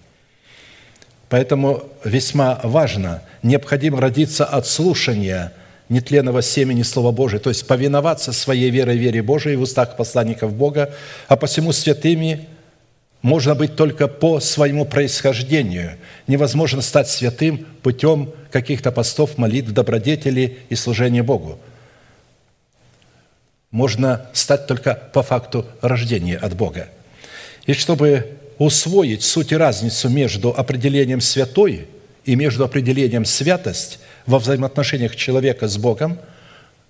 Поэтому весьма важно, необходимо родиться от слушания нетленного семени Слова Божия, то есть повиноваться своей верой вере Божией в устах посланников Бога, а посему святыми можно быть только по своему происхождению. Невозможно стать святым путем каких-то постов, молитв, добродетели и служения Богу. Можно стать только по факту рождения от Бога. И чтобы усвоить суть и разницу между определением «святой» и между определением «святость» во взаимоотношениях человека с Богом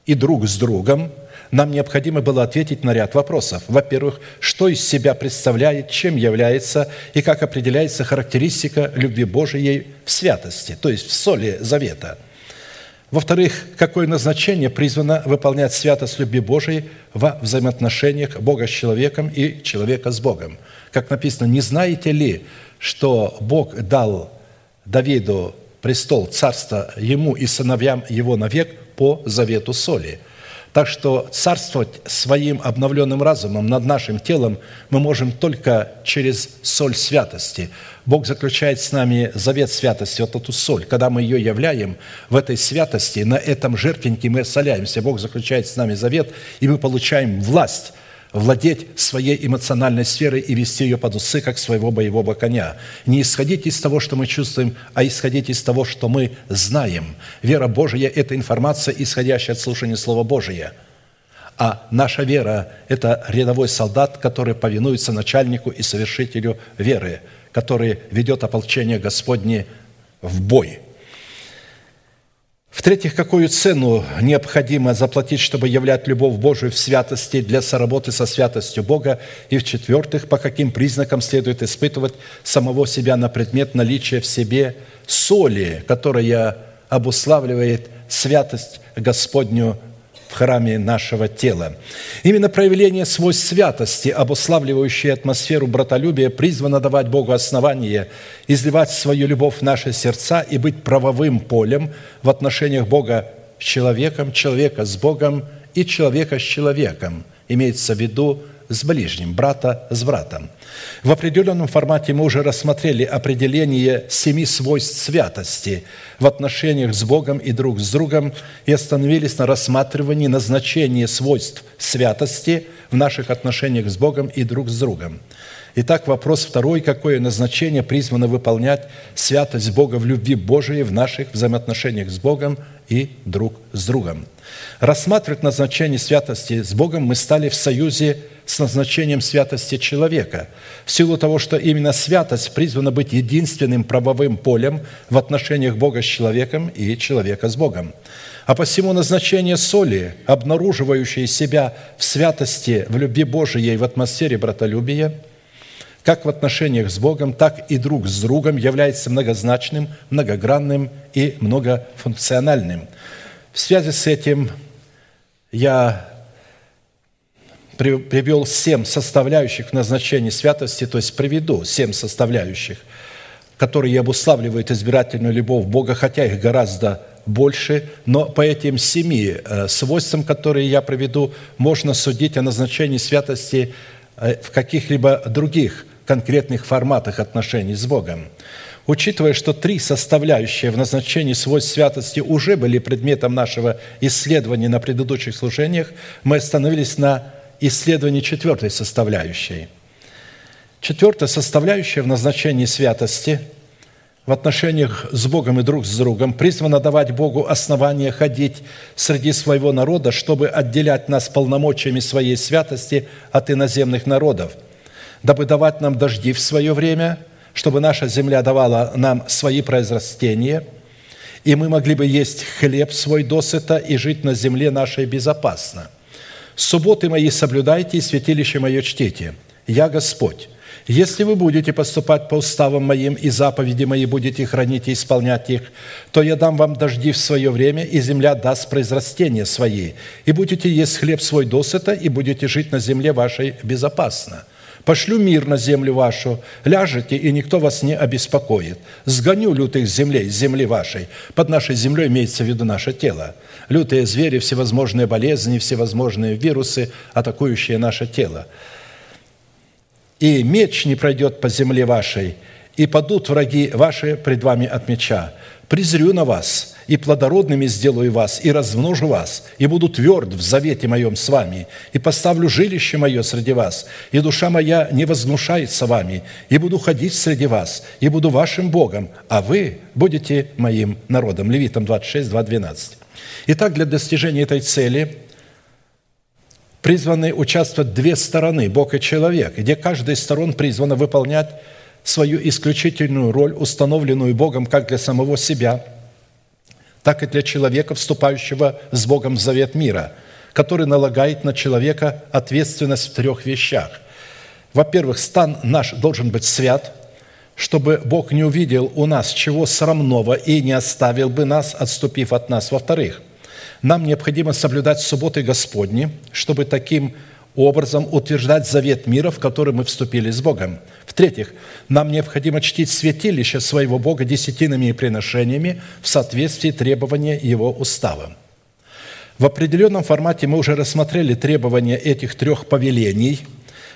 и друг с другом, нам необходимо было ответить на ряд вопросов. Во-первых, что из себя представляет, чем является и как определяется характеристика любви Божией в святости, то есть в соли завета – во-вторых, какое назначение призвано выполнять святость любви Божией во взаимоотношениях Бога с человеком и человека с Богом. Как написано, не знаете ли, что Бог дал Давиду престол, царство ему и сыновьям его навек по завету соли – так что царствовать своим обновленным разумом над нашим телом мы можем только через соль святости. Бог заключает с нами завет святости, вот эту соль. Когда мы ее являем в этой святости, на этом жертвеннике мы соляемся. Бог заключает с нами завет, и мы получаем власть владеть своей эмоциональной сферой и вести ее под усы, как своего боевого коня. Не исходить из того, что мы чувствуем, а исходить из того, что мы знаем. Вера Божия – это информация, исходящая от слушания Слова Божия. А наша вера – это рядовой солдат, который повинуется начальнику и совершителю веры, который ведет ополчение Господне в бой – в-третьих, какую цену необходимо заплатить, чтобы являть любовь Божию в святости для соработы со святостью Бога. И в-четвертых, по каким признакам следует испытывать самого себя на предмет наличия в себе соли, которая обуславливает святость Господню в храме нашего тела. Именно проявление свойств святости, обуславливающее атмосферу братолюбия, призвано давать Богу основание изливать свою любовь в наши сердца и быть правовым полем в отношениях Бога с человеком, человека с Богом и человека с человеком. Имеется в виду с ближним, брата с братом. В определенном формате мы уже рассмотрели определение семи свойств святости в отношениях с Богом и друг с другом и остановились на рассматривании назначения свойств святости в наших отношениях с Богом и друг с другом. Итак, вопрос второй. Какое назначение призвано выполнять святость Бога в любви Божией в наших взаимоотношениях с Богом и друг с другом? Рассматривать назначение святости с Богом мы стали в союзе с назначением святости человека, в силу того, что именно святость призвана быть единственным правовым полем в отношениях Бога с человеком и человека с Богом. А посему назначение соли, обнаруживающее себя в святости, в любви Божией, в атмосфере братолюбия, как в отношениях с Богом, так и друг с другом, является многозначным, многогранным и многофункциональным. В связи с этим я привел семь составляющих в святости, то есть приведу семь составляющих, которые обуславливают избирательную любовь Бога, хотя их гораздо больше, но по этим семи э, свойствам, которые я приведу, можно судить о назначении святости э, в каких-либо других конкретных форматах отношений с Богом. Учитывая, что три составляющие в назначении свойств святости уже были предметом нашего исследования на предыдущих служениях, мы остановились на исследовании четвертой составляющей. Четвертая составляющая в назначении святости в отношениях с Богом и друг с другом призвана давать Богу основание ходить среди своего народа, чтобы отделять нас полномочиями своей святости от иноземных народов, дабы давать нам дожди в свое время, чтобы наша земля давала нам свои произрастения, и мы могли бы есть хлеб свой досыта и жить на земле нашей безопасно – Субботы мои соблюдайте и святилище мое чтите. Я Господь. Если вы будете поступать по уставам моим и заповеди мои будете хранить и исполнять их, то я дам вам дожди в свое время, и земля даст произрастения свои, и будете есть хлеб свой досыта, и будете жить на земле вашей безопасно. Пошлю мир на землю вашу, ляжете, и никто вас не обеспокоит. Сгоню лютых землей, земли вашей. Под нашей землей имеется в виду наше тело – лютые звери, всевозможные болезни, всевозможные вирусы, атакующие наше тело. И меч не пройдет по земле вашей, и падут враги ваши пред вами от меча. Презрю на вас, и плодородными сделаю вас, и размножу вас, и буду тверд в завете моем с вами, и поставлю жилище мое среди вас, и душа моя не возгнушается вами, и буду ходить среди вас, и буду вашим Богом, а вы будете моим народом». Левитам 26, 2, 12. Итак, для достижения этой цели призваны участвовать две стороны, Бог и человек, где каждая из сторон призвана выполнять свою исключительную роль, установленную Богом как для самого себя, так и для человека, вступающего с Богом в завет мира, который налагает на человека ответственность в трех вещах. Во-первых, стан наш должен быть свят, чтобы Бог не увидел у нас чего срамного и не оставил бы нас, отступив от нас. Во-вторых, нам необходимо соблюдать субботы Господни, чтобы таким образом утверждать завет мира, в который мы вступили с Богом. В-третьих, нам необходимо чтить святилище своего Бога десятинами и приношениями в соответствии требования Его устава. В определенном формате мы уже рассмотрели требования этих трех повелений –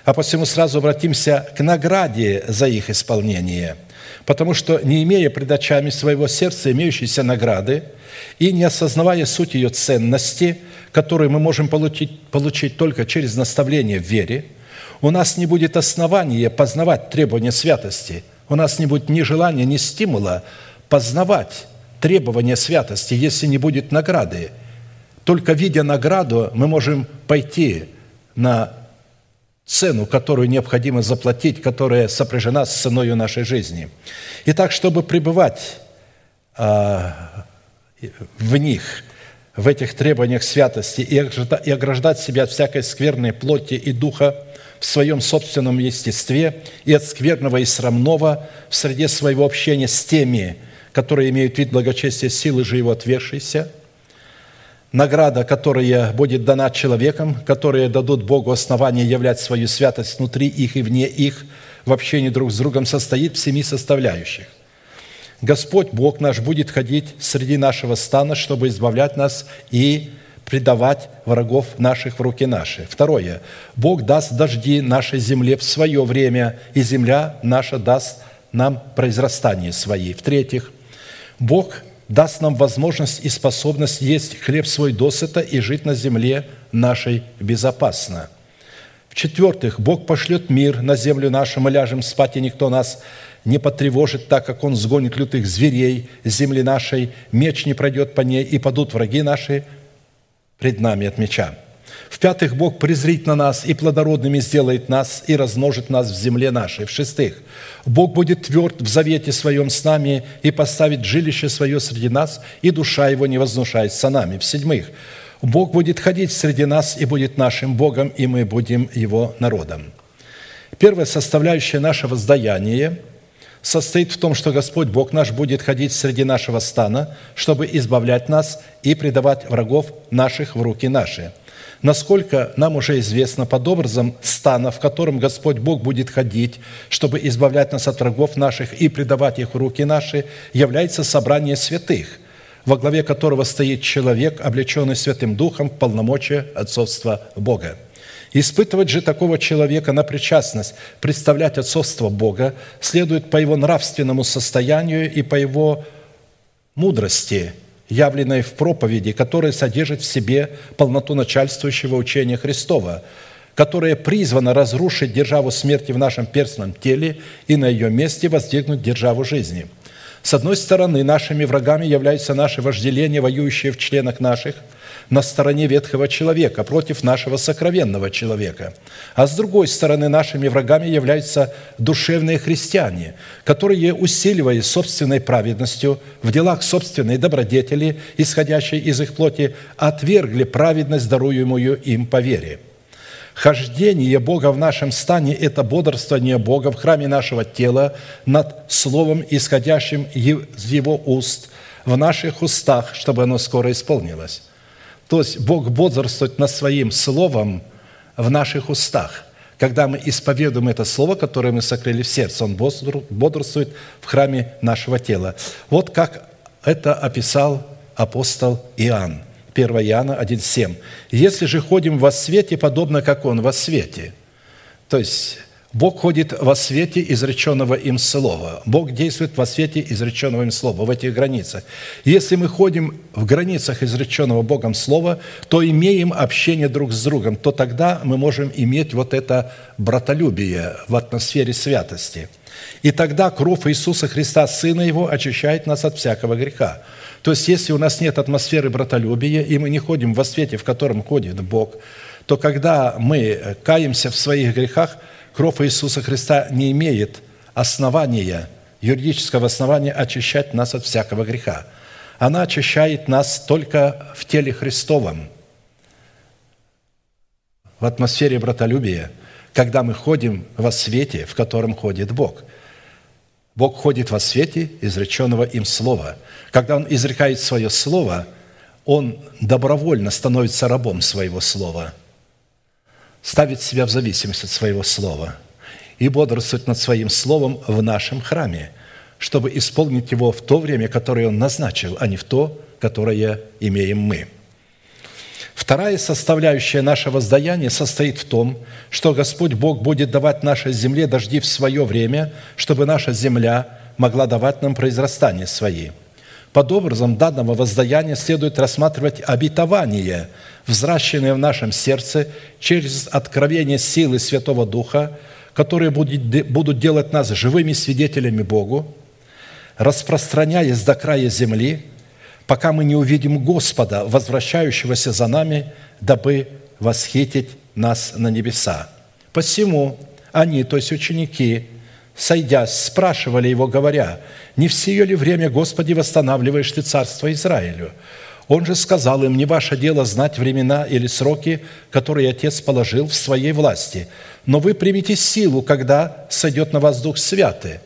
а посему сразу обратимся к награде за их исполнение, потому что, не имея пред очами своего сердца имеющейся награды и не осознавая суть ее ценности, которую мы можем получить, получить только через наставление в вере, у нас не будет основания познавать требования святости, у нас не будет ни желания, ни стимула познавать требования святости, если не будет награды. Только видя награду, мы можем пойти на цену, которую необходимо заплатить, которая сопряжена с ценой нашей жизни. Итак, чтобы пребывать а, в них, в этих требованиях святости и ограждать себя от всякой скверной плоти и духа в своем собственном естестве и от скверного и срамного в среде своего общения с теми, которые имеют вид благочестия силы же его отвергшейся – награда, которая будет дана человекам, которые дадут Богу основание являть свою святость внутри их и вне их, в общении друг с другом, состоит в семи составляющих. Господь, Бог наш, будет ходить среди нашего стана, чтобы избавлять нас и предавать врагов наших в руки наши. Второе. Бог даст дожди нашей земле в свое время, и земля наша даст нам произрастание свои. В-третьих, Бог даст нам возможность и способность есть хлеб свой досыта и жить на земле нашей безопасно. В-четвертых, Бог пошлет мир на землю нашу, мы ляжем спать, и никто нас не потревожит, так как Он сгонит лютых зверей земли нашей, меч не пройдет по ней, и падут враги наши пред нами от меча. В-пятых, Бог презрит на нас и плодородными сделает нас и размножит нас в земле нашей. В-шестых, Бог будет тверд в завете своем с нами и поставит жилище свое среди нас, и душа его не вознушается нами. В-седьмых, Бог будет ходить среди нас и будет нашим Богом, и мы будем Его народом. Первая составляющая нашего воздаяния состоит в том, что Господь Бог наш будет ходить среди нашего стана, чтобы избавлять нас и предавать врагов наших в руки наши – насколько нам уже известно, под образом стана, в котором Господь Бог будет ходить, чтобы избавлять нас от врагов наших и предавать их в руки наши, является собрание святых, во главе которого стоит человек, облеченный Святым Духом в полномочия отцовства Бога. Испытывать же такого человека на причастность, представлять отцовство Бога, следует по его нравственному состоянию и по его мудрости, явленной в проповеди, которая содержит в себе полноту начальствующего учения Христова, которое призвано разрушить державу смерти в нашем перстном теле и на ее месте воздвигнуть державу жизни – с одной стороны, нашими врагами являются наши вожделения, воюющие в членах наших, на стороне ветхого человека, против нашего сокровенного человека. А с другой стороны, нашими врагами являются душевные христиане, которые, усиливая собственной праведностью в делах собственной добродетели, исходящей из их плоти, отвергли праведность, даруемую им по вере – Хождение Бога в нашем стане – это бодрствование Бога в храме нашего тела над Словом, исходящим из Его уст, в наших устах, чтобы оно скоро исполнилось. То есть Бог бодрствует над Своим Словом в наших устах. Когда мы исповедуем это Слово, которое мы сокрыли в сердце, Он бодрствует в храме нашего тела. Вот как это описал апостол Иоанн – 1 Иоанна 1,7. «Если же ходим во свете, подобно как Он во свете». То есть Бог ходит во свете изреченного им слова. Бог действует во свете изреченного им слова, в этих границах. Если мы ходим в границах изреченного Богом слова, то имеем общение друг с другом, то тогда мы можем иметь вот это братолюбие в атмосфере святости. И тогда кровь Иисуса Христа, Сына Его, очищает нас от всякого греха. То есть, если у нас нет атмосферы братолюбия, и мы не ходим во свете, в котором ходит Бог, то когда мы каемся в своих грехах, кровь Иисуса Христа не имеет основания, юридического основания очищать нас от всякого греха. Она очищает нас только в теле Христовом, в атмосфере братолюбия, когда мы ходим во свете, в котором ходит Бог – Бог ходит во свете изреченного им слова. Когда Он изрекает свое слово, Он добровольно становится рабом своего слова, ставит себя в зависимость от своего слова и бодрствует над своим словом в нашем храме, чтобы исполнить его в то время, которое Он назначил, а не в то, которое имеем мы. Вторая составляющая нашего воздаяния состоит в том, что Господь Бог будет давать нашей земле дожди в свое время, чтобы наша земля могла давать нам произрастание свои. Под образом данного воздаяния следует рассматривать обетование, взращенное в нашем сердце через откровение силы Святого Духа, которые будут делать нас живыми свидетелями Богу, распространяясь до края земли, пока мы не увидим Господа, возвращающегося за нами, дабы восхитить нас на небеса. Посему они, то есть ученики, сойдясь, спрашивали его, говоря, «Не в сие ли время, Господи, восстанавливаешь Ты царство Израилю?» Он же сказал им, «Не ваше дело знать времена или сроки, которые Отец положил в своей власти, но вы примите силу, когда сойдет на вас Дух Святый».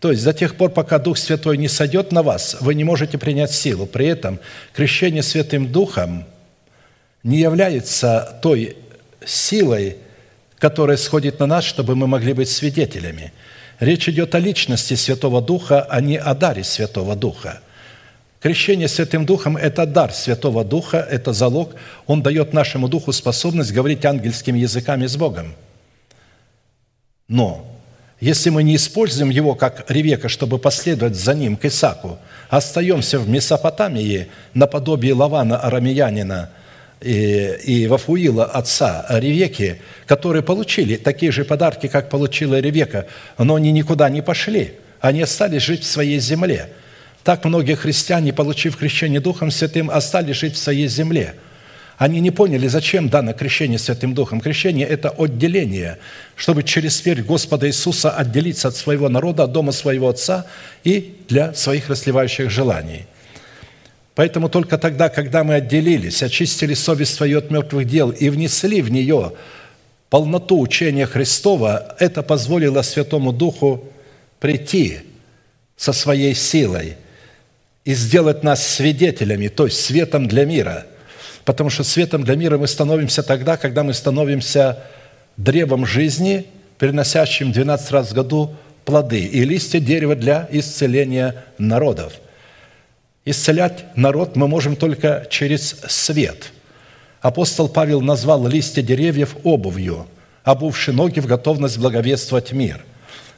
То есть до тех пор, пока Дух Святой не сойдет на вас, вы не можете принять силу. При этом крещение Святым Духом не является той силой, которая сходит на нас, чтобы мы могли быть свидетелями. Речь идет о личности Святого Духа, а не о даре Святого Духа. Крещение Святым Духом – это дар Святого Духа, это залог. Он дает нашему Духу способность говорить ангельскими языками с Богом. Но если мы не используем его как Ревека, чтобы последовать за ним к Исаку, остаемся в Месопотамии наподобие Лавана Арамеянина и, и Вафуила, отца Ревеки, которые получили такие же подарки, как получила Ревека, но они никуда не пошли, они остались жить в своей земле. Так многие христиане, получив крещение Духом Святым, остались жить в своей земле – они не поняли, зачем дано крещение Святым Духом. Крещение – это отделение, чтобы через смерть Господа Иисуса отделиться от своего народа, от дома своего Отца и для своих расливающих желаний. Поэтому только тогда, когда мы отделились, очистили совесть свою от мертвых дел и внесли в нее полноту учения Христова, это позволило Святому Духу прийти со своей силой и сделать нас свидетелями, то есть светом для мира – Потому что светом для мира мы становимся тогда, когда мы становимся древом жизни, приносящим 12 раз в году плоды и листья дерева для исцеления народов. Исцелять народ мы можем только через свет. Апостол Павел назвал листья деревьев обувью, обувши ноги в готовность благовествовать мир.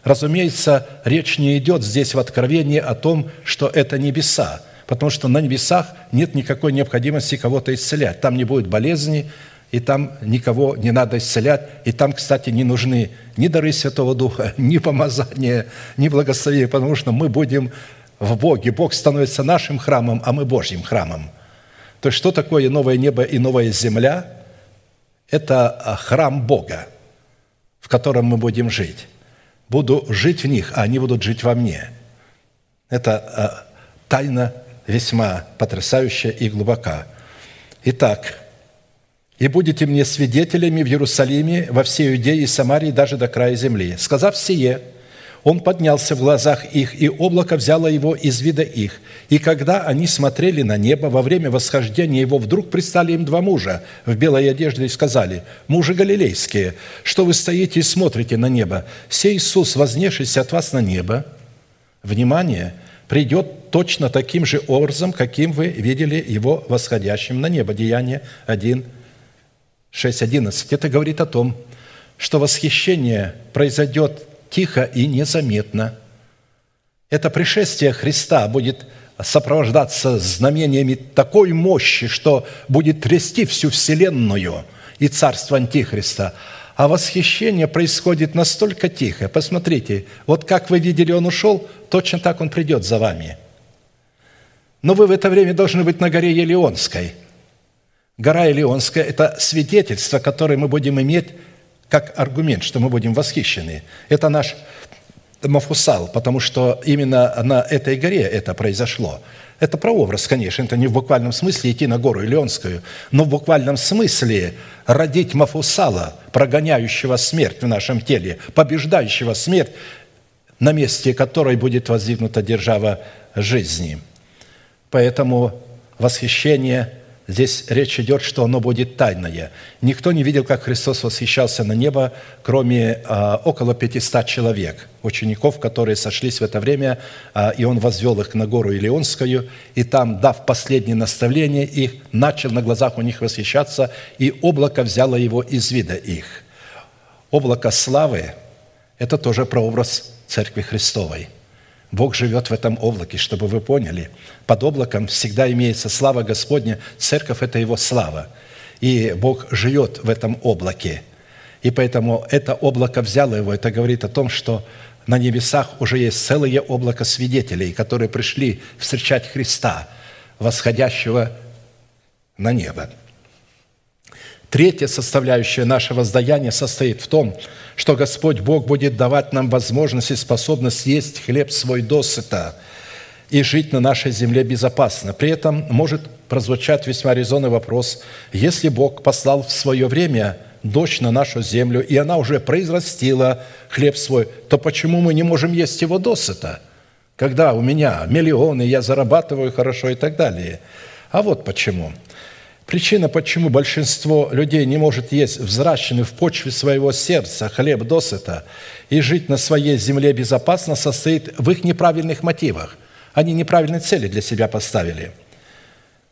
Разумеется, речь не идет здесь в Откровении о том, что это небеса – потому что на небесах нет никакой необходимости кого-то исцелять. Там не будет болезни, и там никого не надо исцелять. И там, кстати, не нужны ни дары Святого Духа, ни помазания, ни благословения, потому что мы будем в Боге. Бог становится нашим храмом, а мы Божьим храмом. То есть, что такое новое небо и новая земля? Это а, храм Бога, в котором мы будем жить. Буду жить в них, а они будут жить во мне. Это а, тайна весьма потрясающая и глубока. Итак, «И будете мне свидетелями в Иерусалиме, во всей Иудее и Самарии, даже до края земли». Сказав сие, он поднялся в глазах их, и облако взяло его из вида их. И когда они смотрели на небо, во время восхождения его вдруг пристали им два мужа в белой одежде и сказали, «Мужи галилейские, что вы стоите и смотрите на небо? Сей Иисус, вознесшийся от вас на небо». Внимание – придет точно таким же образом, каким вы видели его восходящим на небо. Деяние 1, 6, 11. Это говорит о том, что восхищение произойдет тихо и незаметно. Это пришествие Христа будет сопровождаться знамениями такой мощи, что будет трясти всю Вселенную и царство Антихриста – а восхищение происходит настолько тихо. Посмотрите, вот как вы видели, он ушел, точно так он придет за вами. Но вы в это время должны быть на горе Елеонской. Гора Елеонская – это свидетельство, которое мы будем иметь как аргумент, что мы будем восхищены. Это наш Мафусал, потому что именно на этой горе это произошло – это прообраз, конечно, это не в буквальном смысле идти на гору Илионскую, но в буквальном смысле родить Мафусала, прогоняющего смерть в нашем теле, побеждающего смерть, на месте которой будет воздвигнута держава жизни. Поэтому восхищение Здесь речь идет, что оно будет тайное. Никто не видел, как Христос восхищался на небо, кроме а, около 500 человек, учеников, которые сошлись в это время, а, и Он возвел их на гору Илионскую, и там, дав последнее наставление их, начал на глазах у них восхищаться, и облако взяло его из вида их. Облако славы – это тоже прообраз Церкви Христовой – Бог живет в этом облаке, чтобы вы поняли. Под облаком всегда имеется слава Господня. Церковь – это Его слава. И Бог живет в этом облаке. И поэтому это облако взяло его. Это говорит о том, что на небесах уже есть целое облако свидетелей, которые пришли встречать Христа, восходящего на небо. Третья составляющая нашего воздаяния состоит в том, что Господь Бог будет давать нам возможность и способность есть хлеб свой досыта и жить на нашей земле безопасно. При этом может прозвучать весьма резонный вопрос, если Бог послал в свое время дождь на нашу землю, и она уже произрастила хлеб свой, то почему мы не можем есть его досыта, когда у меня миллионы, я зарабатываю хорошо и так далее? А вот почему – Причина, почему большинство людей не может есть взращенный в почве своего сердца хлеб досыта и жить на своей земле безопасно, состоит в их неправильных мотивах. Они неправильные цели для себя поставили.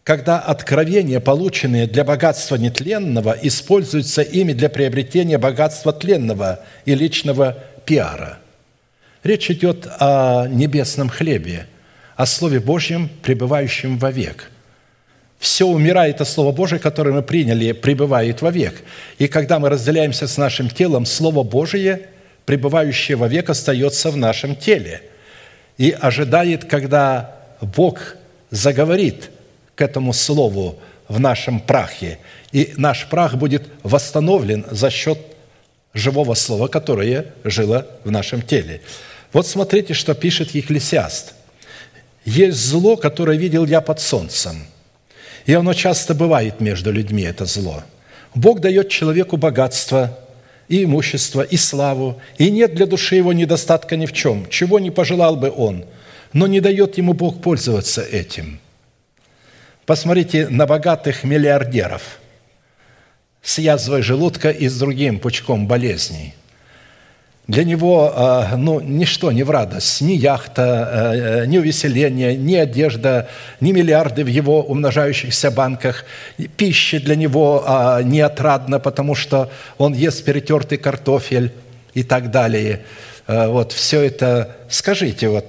Когда откровения, полученные для богатства нетленного, используются ими для приобретения богатства тленного и личного пиара. Речь идет о небесном хлебе, о Слове Божьем, пребывающем вовек – все умирает, от Слово Божие, которое мы приняли, пребывает вовек. И когда мы разделяемся с нашим телом, Слово Божие, пребывающее вовек, остается в нашем теле. И ожидает, когда Бог заговорит к этому Слову в нашем прахе. И наш прах будет восстановлен за счет живого Слова, которое жило в нашем теле. Вот смотрите, что пишет Екклесиаст. «Есть зло, которое видел я под солнцем, и оно часто бывает между людьми, это зло. Бог дает человеку богатство и имущество, и славу, и нет для души его недостатка ни в чем, чего не пожелал бы он, но не дает ему Бог пользоваться этим. Посмотрите на богатых миллиардеров с язвой желудка и с другим пучком болезней – для него а, ну, ничто не в радость, ни яхта, э, э, ни увеселение, ни одежда, ни миллиарды в его умножающихся банках. Пища для него а, не отрадна, потому что он ест перетертый картофель и так далее. Вот все это, скажите, вот,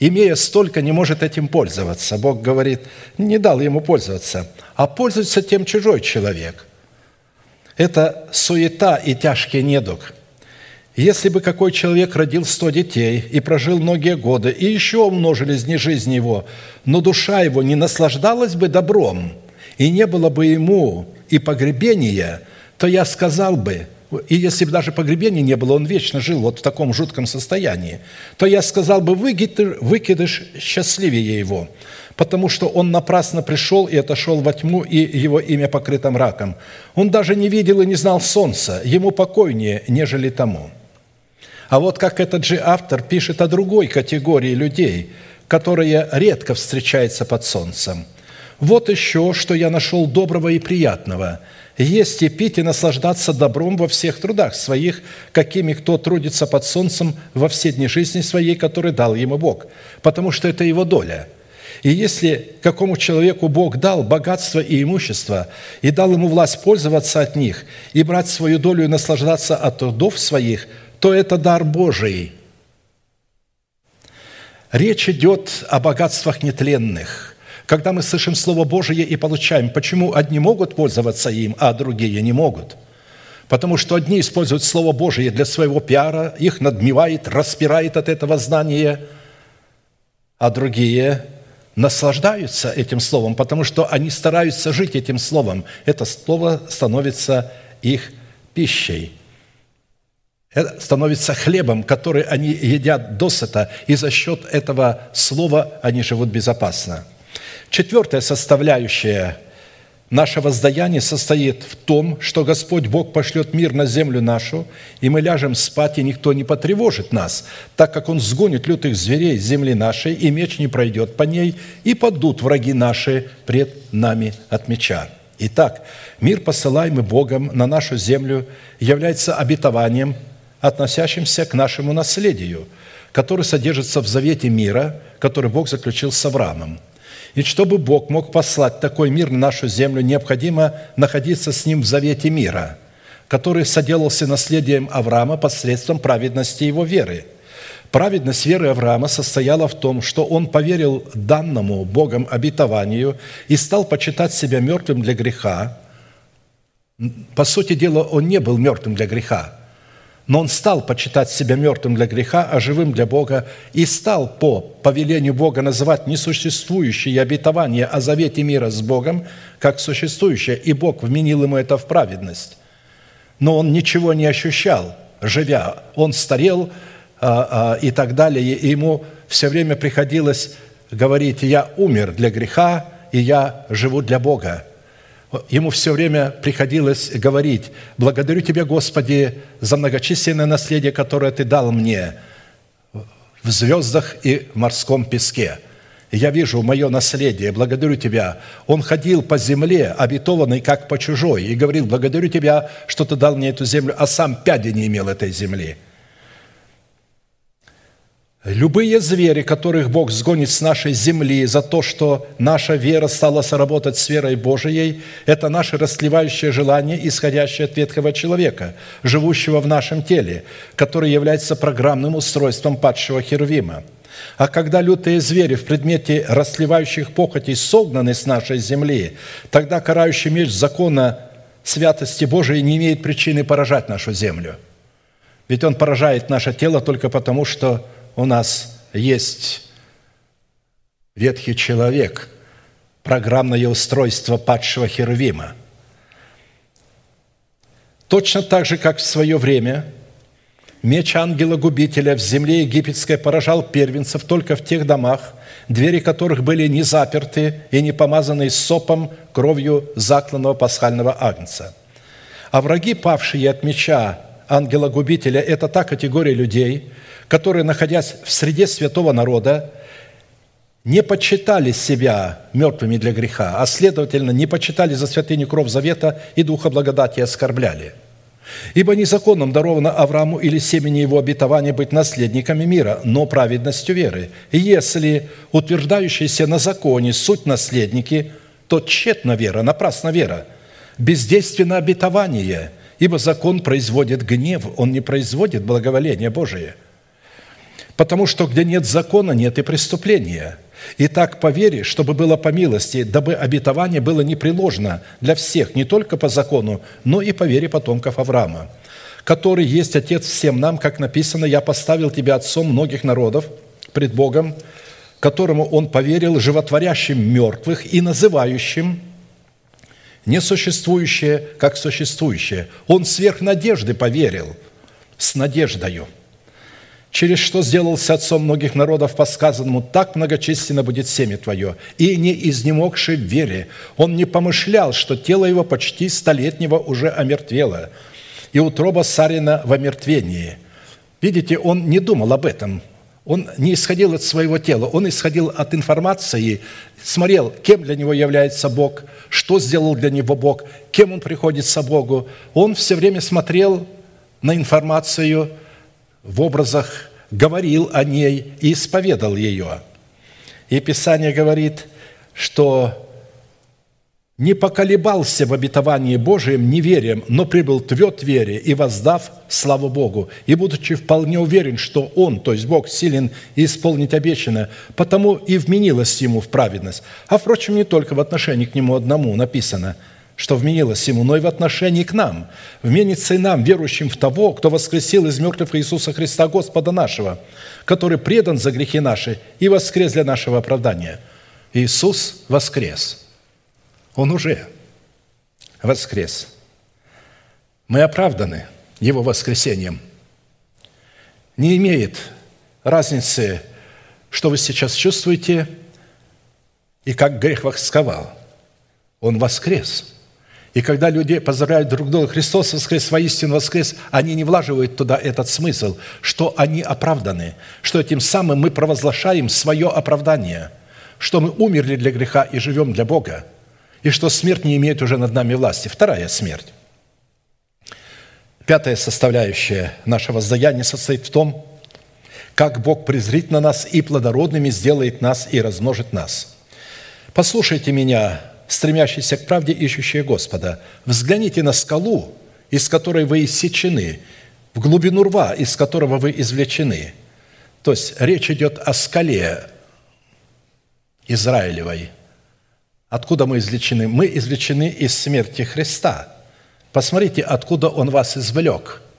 имея столько, не может этим пользоваться. Бог говорит, не дал ему пользоваться, а пользуется тем чужой человек. Это суета и тяжкий недуг – если бы какой человек родил сто детей и прожил многие годы, и еще умножились дни жизни его, но душа его не наслаждалась бы добром, и не было бы ему и погребения, то я сказал бы, и если бы даже погребения не было, он вечно жил вот в таком жутком состоянии, то я сказал бы, выкидыш, счастливее его, потому что он напрасно пришел и отошел во тьму, и его имя покрыто мраком. Он даже не видел и не знал солнца, ему покойнее, нежели тому». А вот как этот же автор пишет о другой категории людей, которая редко встречается под солнцем. «Вот еще, что я нашел доброго и приятного – есть и пить и наслаждаться добром во всех трудах своих, какими кто трудится под солнцем во все дни жизни своей, который дал ему Бог, потому что это его доля». И если какому человеку Бог дал богатство и имущество, и дал ему власть пользоваться от них, и брать свою долю и наслаждаться от трудов своих – то это дар Божий. Речь идет о богатствах нетленных. Когда мы слышим Слово Божие и получаем, почему одни могут пользоваться им, а другие не могут? Потому что одни используют Слово Божие для своего пиара, их надмевает, распирает от этого знания, а другие наслаждаются этим Словом, потому что они стараются жить этим Словом. Это Слово становится их пищей – становится хлебом, который они едят досыта, и за счет этого слова они живут безопасно. Четвертая составляющая Наше воздаяние состоит в том, что Господь Бог пошлет мир на землю нашу, и мы ляжем спать, и никто не потревожит нас, так как Он сгонит лютых зверей с земли нашей, и меч не пройдет по ней, и падут враги наши пред нами от меча. Итак, мир, посылаемый Богом на нашу землю, является обетованием, относящимся к нашему наследию, который содержится в завете мира, который Бог заключил с Авраамом – и чтобы Бог мог послать такой мир на нашу землю, необходимо находиться с Ним в завете мира, который соделался наследием Авраама посредством праведности его веры. Праведность веры Авраама состояла в том, что он поверил данному Богом обетованию и стал почитать себя мертвым для греха. По сути дела, он не был мертвым для греха, но он стал почитать себя мертвым для греха, а живым для Бога, и стал по повелению Бога называть несуществующие обетования о завете мира с Богом как существующее, и Бог вменил ему это в праведность. Но он ничего не ощущал, живя. Он старел а, а, и так далее, и ему все время приходилось говорить, я умер для греха, и я живу для Бога ему все время приходилось говорить, «Благодарю Тебя, Господи, за многочисленное наследие, которое Ты дал мне в звездах и морском песке. Я вижу мое наследие, благодарю Тебя». Он ходил по земле, обетованный как по чужой, и говорил, «Благодарю Тебя, что Ты дал мне эту землю», а сам пяди не имел этой земли – Любые звери, которых Бог сгонит с нашей земли за то, что наша вера стала сработать с верой Божией, это наше расливающее желание, исходящее от ветхого человека, живущего в нашем теле, который является программным устройством падшего Херувима. А когда лютые звери в предмете расливающих похотей согнаны с нашей земли, тогда карающий меч закона святости Божией не имеет причины поражать нашу землю. Ведь он поражает наше тело только потому, что у нас есть ветхий человек, программное устройство падшего Херувима. Точно так же, как в свое время меч ангела-губителя в земле египетской поражал первенцев только в тех домах, двери которых были не заперты и не помазаны сопом кровью закланного пасхального агнца. А враги, павшие от меча ангела-губителя, это та категория людей – которые, находясь в среде святого народа, не почитали себя мертвыми для греха, а следовательно, не почитали за святыню кров завета и духа благодати оскорбляли. Ибо незаконным даровано Аврааму или семени его обетования быть наследниками мира, но праведностью веры. И если утверждающиеся на законе суть наследники, то тщетна вера, напрасна вера, бездейственно обетование, ибо закон производит гнев, он не производит благоволение Божие – Потому что где нет закона, нет и преступления. И так по вере, чтобы было по милости, дабы обетование было непреложно для всех, не только по закону, но и по вере потомков Авраама, который есть Отец всем нам, как написано, «Я поставил тебя отцом многих народов пред Богом, которому Он поверил, животворящим мертвых и называющим несуществующее, как существующее. Он сверх надежды поверил, с надеждою – через что сделался отцом многих народов по сказанному, так многочисленно будет семя твое. И не изнемогший в вере, он не помышлял, что тело его почти столетнего уже омертвело, и утроба Сарина в омертвении. Видите, он не думал об этом, он не исходил от своего тела, он исходил от информации, смотрел, кем для него является Бог, что сделал для него Бог, кем он приходится Богу. Он все время смотрел на информацию – в образах говорил о ней и исповедал ее. И Писание говорит, что не поколебался в обетовании Божием неверием, но прибыл тверд вере и воздав славу Богу, и будучи вполне уверен, что Он, то есть Бог, силен исполнить обещанное, потому и вменилось Ему в праведность. А, впрочем, не только в отношении к Нему одному написано – что вменилось ему, но и в отношении к нам. Вменится и нам, верующим в того, кто воскресил из мертвых Иисуса Христа, Господа нашего, который предан за грехи наши и воскрес для нашего оправдания. Иисус воскрес. Он уже воскрес. Мы оправданы Его воскресением. Не имеет разницы, что вы сейчас чувствуете и как грех восковал – Он воскрес. И когда люди поздравляют друг друга, Христос воскрес, воистину воскрес, они не влаживают туда этот смысл, что они оправданы, что тем самым мы провозглашаем свое оправдание, что мы умерли для греха и живем для Бога, и что смерть не имеет уже над нами власти. Вторая смерть. Пятая составляющая нашего воздаяния состоит в том, как Бог презрит на нас и плодородными сделает нас и размножит нас. Послушайте меня, стремящиеся к правде, ищущие Господа. Взгляните на скалу, из которой вы иссечены, в глубину рва, из которого вы извлечены. То есть речь идет о скале Израилевой. Откуда мы извлечены? Мы извлечены из смерти Христа. Посмотрите, откуда Он вас извлек –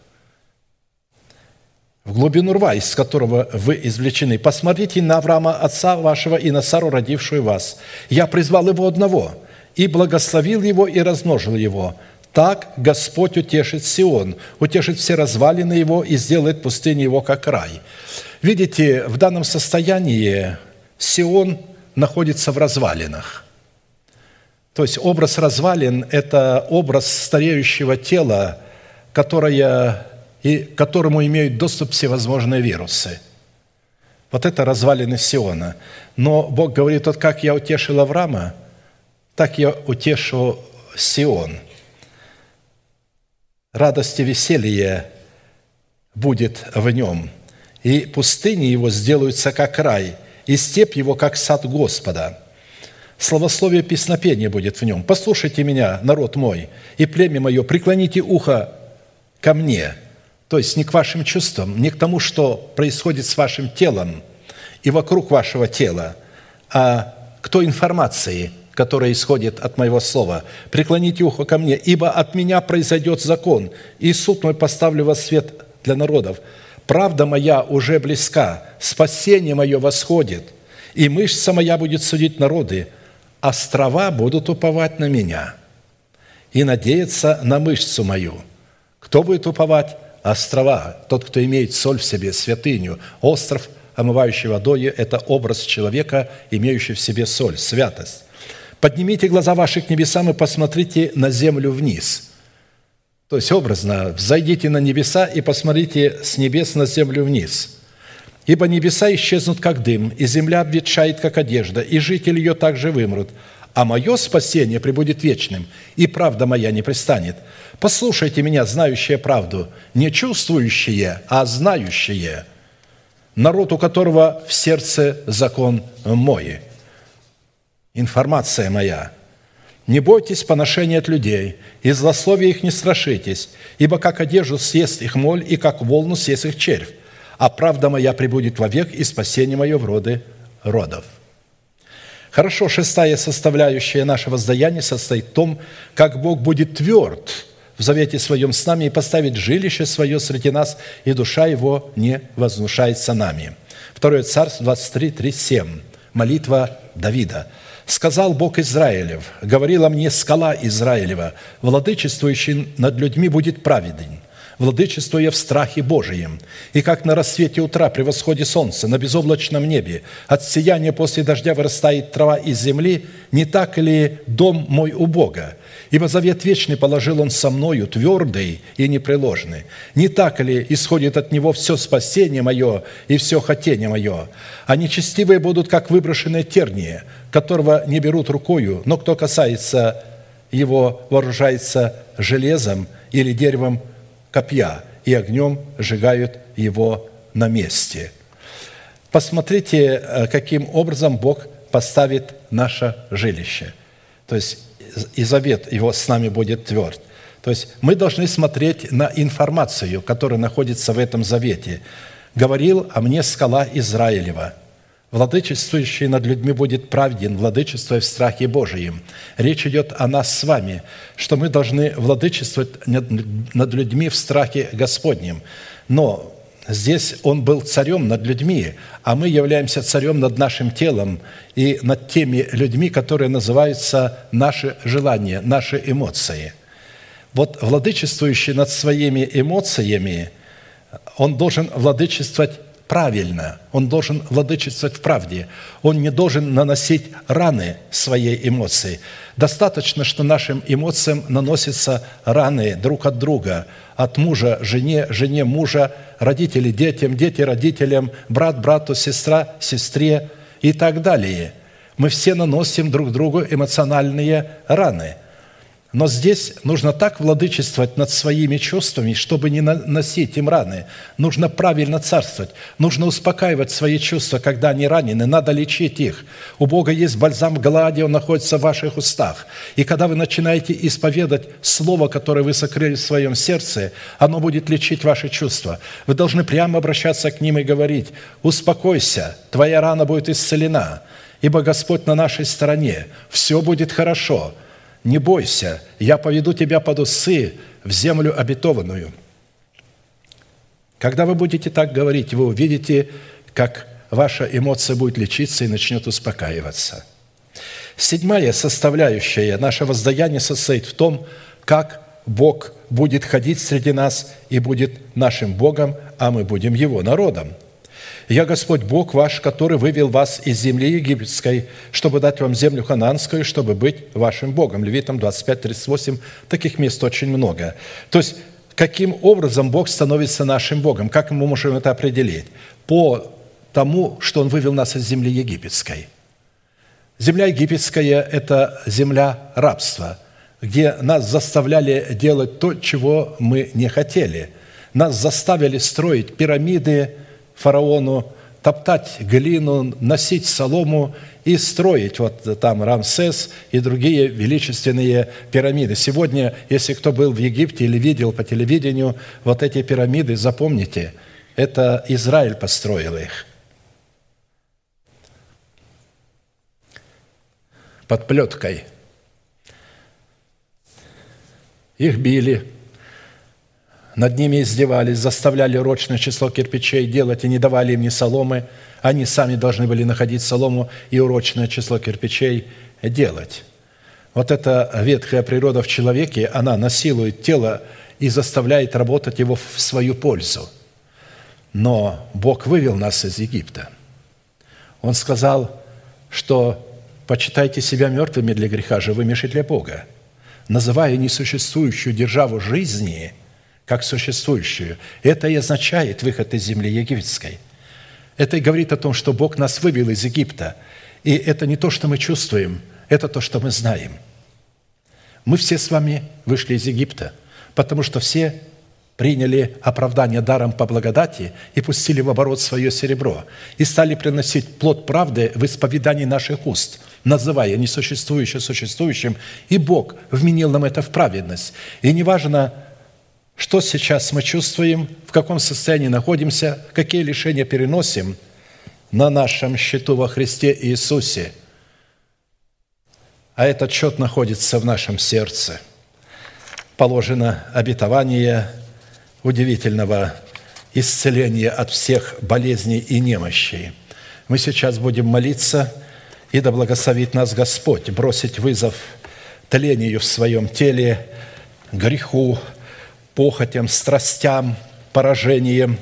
в глубину рва, из которого вы извлечены. Посмотрите на Авраама, отца вашего, и на Сару, родившую вас. Я призвал его одного, и благословил его, и размножил его. Так Господь утешит Сион, утешит все развалины его и сделает пустыню его, как рай». Видите, в данном состоянии Сион находится в развалинах. То есть образ развалин – это образ стареющего тела, которое и которому имеют доступ всевозможные вирусы. Вот это развалины Сиона. Но Бог говорит, вот как я утешил Авраама, так я утешу Сион. Радость и веселье будет в нем, и пустыни его сделаются, как рай, и степь его, как сад Господа. Словословие песнопения будет в нем. Послушайте меня, народ мой, и племя мое, преклоните ухо ко мне – то есть не к вашим чувствам, не к тому, что происходит с вашим телом и вокруг вашего тела, а к той информации, которая исходит от моего слова. «Преклоните ухо ко мне, ибо от меня произойдет закон, и суд мой поставлю во свет для народов. Правда моя уже близка, спасение мое восходит, и мышца моя будет судить народы, острова будут уповать на меня и надеяться на мышцу мою». Кто будет уповать? острова, тот, кто имеет соль в себе, святыню, остров, омывающий водой, это образ человека, имеющий в себе соль, святость. Поднимите глаза ваши к небесам и посмотрите на землю вниз. То есть образно, взойдите на небеса и посмотрите с небес на землю вниз. Ибо небеса исчезнут, как дым, и земля обветшает, как одежда, и жители ее также вымрут – а мое спасение прибудет вечным, и правда моя не пристанет. Послушайте меня, знающие правду, не чувствующие, а знающие, народ, у которого в сердце закон мой. Информация моя. Не бойтесь поношения от людей, и злословия их не страшитесь, ибо как одежду съест их моль, и как волну съест их червь. А правда моя прибудет вовек, и спасение мое в роды родов». Хорошо, шестая составляющая нашего воздаяния состоит в том, как Бог будет тверд в завете своем с нами и поставит жилище свое среди нас, и душа его не вознушается нами. Второе Царство 23, 3, 7. Молитва Давида. «Сказал Бог Израилев, говорила мне скала Израилева, владычествующий над людьми будет праведен, владычествуя в страхе Божием, и как на рассвете утра при восходе солнца на безоблачном небе от сияния после дождя вырастает трава из земли, не так ли дом мой у Бога? Ибо завет вечный положил Он со мною, твердый и непреложный. Не так ли исходит от Него все спасение мое и все хотение мое? А нечестивые будут, как выброшенные тернии, которого не берут рукою, но кто касается его, вооружается железом или деревом копья и огнем сжигают его на месте. Посмотрите, э, каким образом Бог поставит наше жилище. То есть и завет его с нами будет тверд. То есть мы должны смотреть на информацию, которая находится в этом завете. «Говорил о мне скала Израилева, Владычествующий над людьми будет праведен, владычествуя в страхе Божием. Речь идет о нас с вами, что мы должны владычествовать над людьми в страхе Господнем. Но здесь Он был царем над людьми, а мы являемся царем над нашим телом и над теми людьми, которые называются наши желания, наши эмоции. Вот владычествующий над своими эмоциями, он должен владычествовать правильно, он должен владычествовать в правде, он не должен наносить раны своей эмоции. Достаточно, что нашим эмоциям наносятся раны друг от друга, от мужа жене, жене мужа, родители детям, дети родителям, брат брату, сестра сестре и так далее. Мы все наносим друг другу эмоциональные раны – но здесь нужно так владычествовать над своими чувствами, чтобы не носить им раны. Нужно правильно царствовать. Нужно успокаивать свои чувства, когда они ранены. Надо лечить их. У Бога есть бальзам Глади, он находится в ваших устах. И когда вы начинаете исповедать слово, которое вы сокрыли в своем сердце, оно будет лечить ваши чувства. Вы должны прямо обращаться к ним и говорить, «Успокойся, твоя рана будет исцелена, ибо Господь на нашей стороне, все будет хорошо» не бойся, я поведу тебя под усы в землю обетованную». Когда вы будете так говорить, вы увидите, как ваша эмоция будет лечиться и начнет успокаиваться. Седьмая составляющая нашего воздаяния состоит в том, как Бог будет ходить среди нас и будет нашим Богом, а мы будем Его народом – «Я Господь Бог ваш, который вывел вас из земли египетской, чтобы дать вам землю хананскую, чтобы быть вашим Богом». Левитам 25, 38, таких мест очень много. То есть, каким образом Бог становится нашим Богом? Как мы можем это определить? По тому, что Он вывел нас из земли египетской. Земля египетская – это земля рабства, где нас заставляли делать то, чего мы не хотели. Нас заставили строить пирамиды, фараону топтать глину, носить солому и строить вот там Рамсес и другие величественные пирамиды. Сегодня, если кто был в Египте или видел по телевидению вот эти пирамиды, запомните, это Израиль построил их. Под плеткой. Их били, над ними издевались, заставляли рочное число кирпичей делать и не давали им ни соломы. Они сами должны были находить солому и урочное число кирпичей делать. Вот эта ветхая природа в человеке, она насилует тело и заставляет работать его в свою пользу. Но Бог вывел нас из Египта. Он сказал, что «почитайте себя мертвыми для греха, живыми же для Бога». Называя несуществующую державу жизни – как существующую. Это и означает выход из земли египетской. Это и говорит о том, что Бог нас вывел из Египта. И это не то, что мы чувствуем, это то, что мы знаем. Мы все с вами вышли из Египта, потому что все приняли оправдание даром по благодати и пустили в оборот свое серебро, и стали приносить плод правды в исповедании наших уст, называя несуществующее существующим, и Бог вменил нам это в праведность. И неважно, что сейчас мы чувствуем, в каком состоянии находимся, какие лишения переносим на нашем счету во Христе Иисусе. А этот счет находится в нашем сердце. Положено обетование удивительного исцеления от всех болезней и немощей. Мы сейчас будем молиться, и да благословит нас Господь, бросить вызов тлению в своем теле, греху, похотям, страстям, поражениям.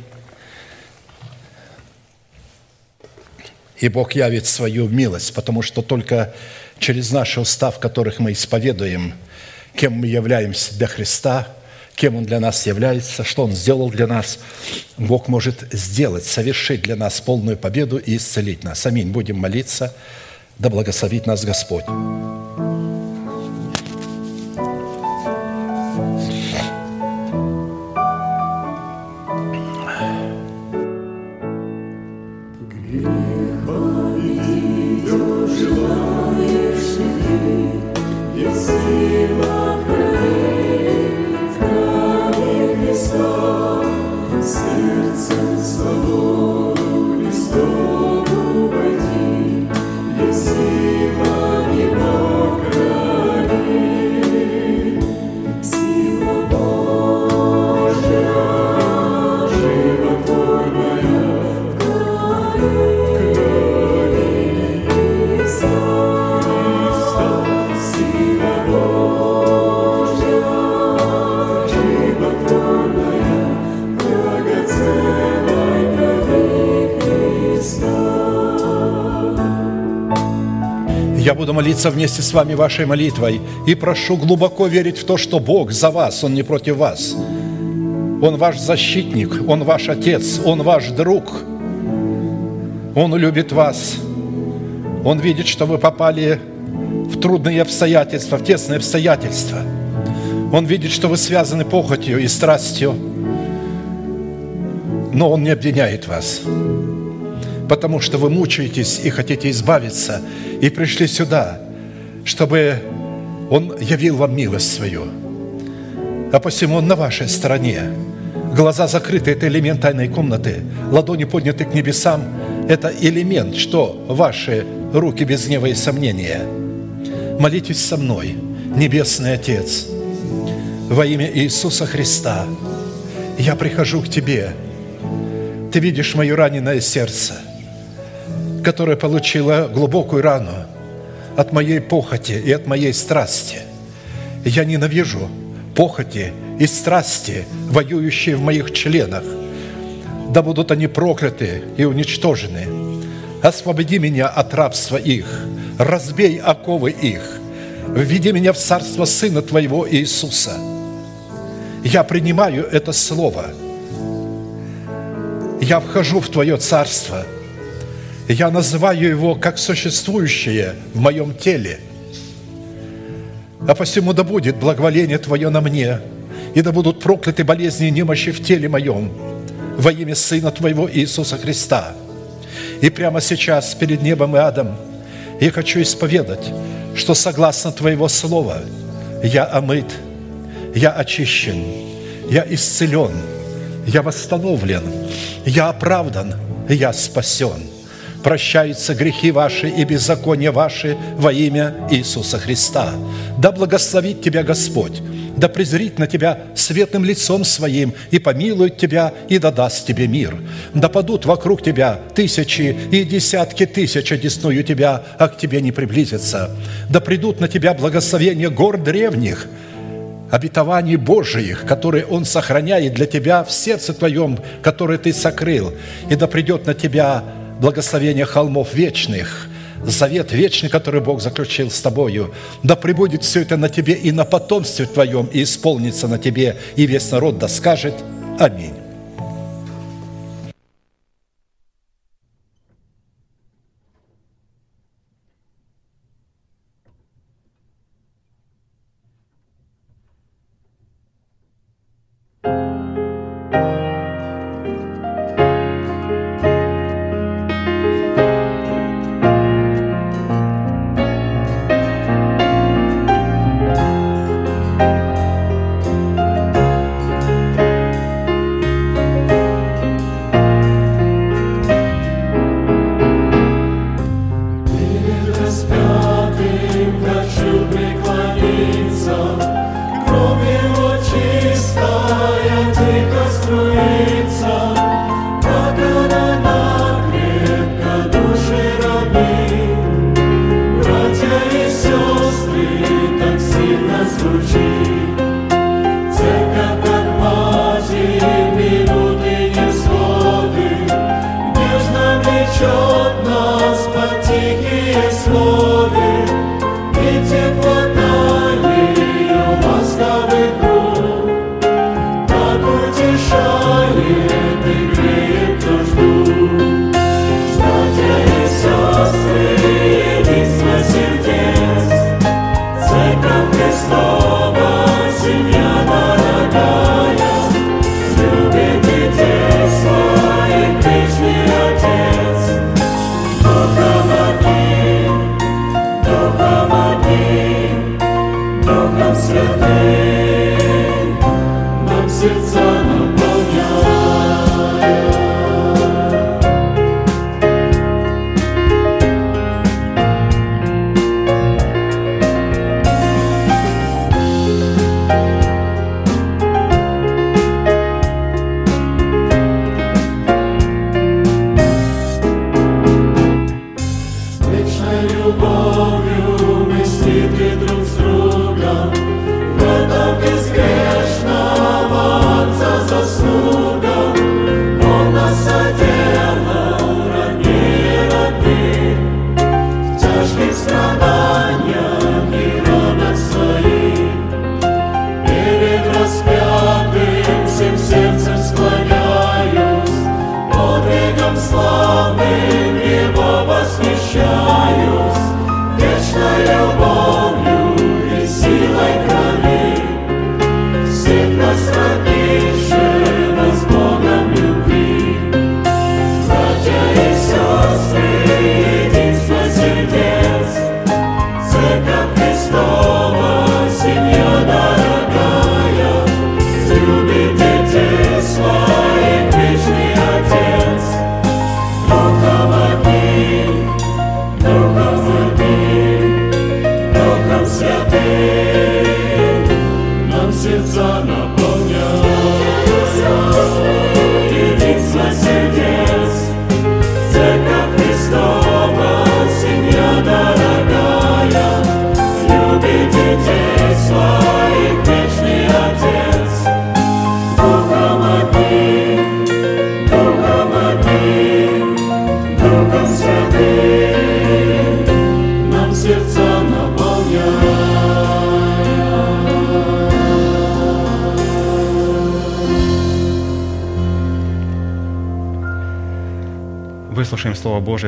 И Бог явит свою милость, потому что только через наши уста, в которых мы исповедуем, кем мы являемся для Христа, кем Он для нас является, что Он сделал для нас, Бог может сделать, совершить для нас полную победу и исцелить нас. Аминь. Будем молиться. Да благословит нас Господь. Буду молиться вместе с вами вашей молитвой и прошу глубоко верить в то, что Бог за вас, Он не против вас. Он ваш защитник, Он ваш Отец, Он ваш друг. Он любит вас. Он видит, что вы попали в трудные обстоятельства, в тесные обстоятельства. Он видит, что вы связаны похотью и страстью, но Он не обвиняет вас, потому что вы мучаетесь и хотите избавиться, и пришли сюда, чтобы Он явил вам милость свою. А посему Он на вашей стороне. Глаза закрыты – это элемент тайной комнаты. Ладони подняты к небесам – это элемент, что ваши руки без гнева и сомнения – Молитесь со мной, Небесный Отец, во имя Иисуса Христа. Я прихожу к Тебе. Ты видишь мое раненое сердце, которое получило глубокую рану от моей похоти и от моей страсти. Я ненавижу похоти и страсти, воюющие в моих членах. Да будут они прокляты и уничтожены. Освободи меня от рабства их – разбей оковы их, введи меня в царство Сына Твоего Иисуса. Я принимаю это Слово. Я вхожу в Твое царство. Я называю его как существующее в моем теле. А посему да будет благоволение Твое на мне, и да будут прокляты болезни и немощи в теле моем во имя Сына Твоего Иисуса Христа. И прямо сейчас перед небом и адом – я хочу исповедать, что согласно Твоего Слова я омыт, я очищен, я исцелен, я восстановлен, я оправдан, я спасен. Прощаются грехи ваши и беззакония ваши во имя Иисуса Христа. Да благословит Тебя Господь да презрит на тебя светлым лицом своим и помилует тебя и да даст тебе мир. Да падут вокруг тебя тысячи и десятки тысяч одесную тебя, а к тебе не приблизятся. Да придут на тебя благословения гор древних, обетований Божиих, которые Он сохраняет для тебя в сердце твоем, которое ты сокрыл, и да придет на тебя благословение холмов вечных – завет вечный, который Бог заключил с тобою. Да пребудет все это на тебе и на потомстве твоем, и исполнится на тебе, и весь народ да скажет Аминь.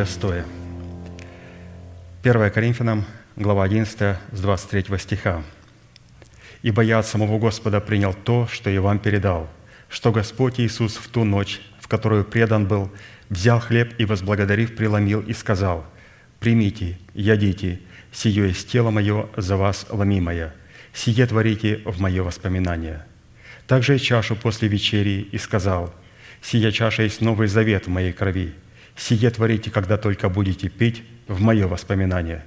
Стоя. 1 Коринфянам, глава 11, с 23 стиха. «Ибо я от самого Господа принял то, что и вам передал, что Господь Иисус в ту ночь, в которую предан был, взял хлеб и, возблагодарив, преломил и сказал, «Примите, ядите, сие есть тело мое за вас ломимое, сие творите в мое воспоминание». Также и чашу после вечери и сказал, «Сия чаша есть новый завет в моей крови, сие творите, когда только будете пить в мое воспоминание.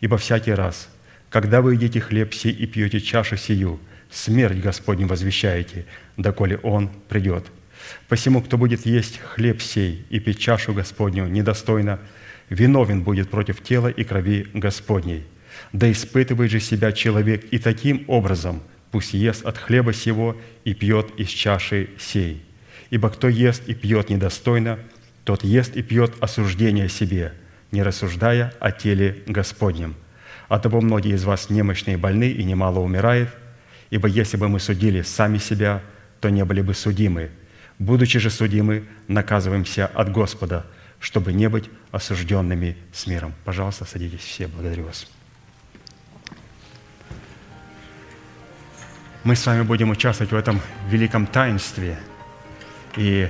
Ибо всякий раз, когда вы едите хлеб сей и пьете чашу сию, смерть Господню возвещаете, доколе Он придет. Посему, кто будет есть хлеб сей и пить чашу Господню недостойно, виновен будет против тела и крови Господней. Да испытывает же себя человек и таким образом пусть ест от хлеба сего и пьет из чаши сей. Ибо кто ест и пьет недостойно, тот ест и пьет осуждение себе, не рассуждая о теле Господнем. Оттого многие из вас немощные и больны, и немало умирает, ибо если бы мы судили сами себя, то не были бы судимы. Будучи же судимы, наказываемся от Господа, чтобы не быть осужденными с миром. Пожалуйста, садитесь все. Благодарю вас. Мы с вами будем участвовать в этом великом таинстве. И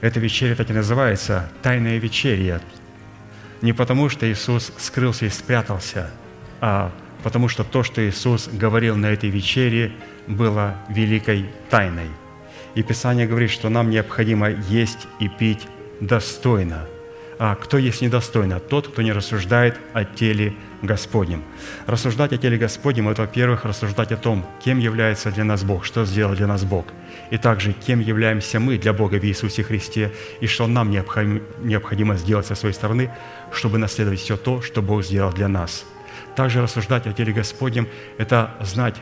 эта вечеря так и называется «Тайная вечеря». Не потому, что Иисус скрылся и спрятался, а потому что то, что Иисус говорил на этой вечере, было великой тайной. И Писание говорит, что нам необходимо есть и пить достойно – а кто есть недостойно? Тот, кто не рассуждает о теле Господнем. Рассуждать о теле Господнем – это, во-первых, рассуждать о том, кем является для нас Бог, что сделал для нас Бог, и также, кем являемся мы для Бога в Иисусе Христе, и что нам необходимо сделать со своей стороны, чтобы наследовать все то, что Бог сделал для нас. Также рассуждать о теле Господнем – это знать,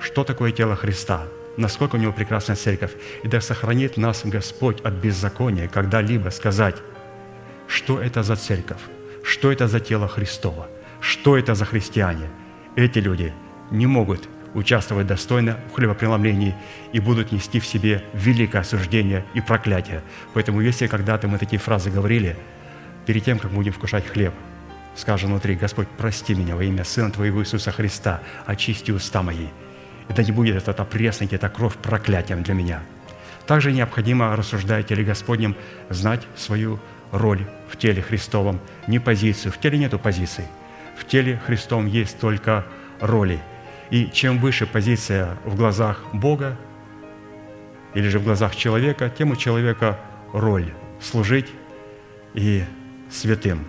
что такое тело Христа, насколько у него прекрасная церковь, и да сохранит нас Господь от беззакония, когда-либо сказать – что это за церковь, что это за тело Христова, что это за христиане. Эти люди не могут участвовать достойно в хлебопреломлении и будут нести в себе великое осуждение и проклятие. Поэтому если когда-то мы такие фразы говорили, перед тем, как будем вкушать хлеб, скажем внутри, «Господь, прости меня во имя Сына Твоего Иисуса Христа, очисти уста мои». Это не будет этот опресники, эта кровь проклятием для меня. Также необходимо, рассуждая теле Господнем, знать свою роль в теле Христовом, не позицию. В теле нету позиций. В теле Христовом есть только роли. И чем выше позиция в глазах Бога или же в глазах человека, тем у человека роль служить и святым.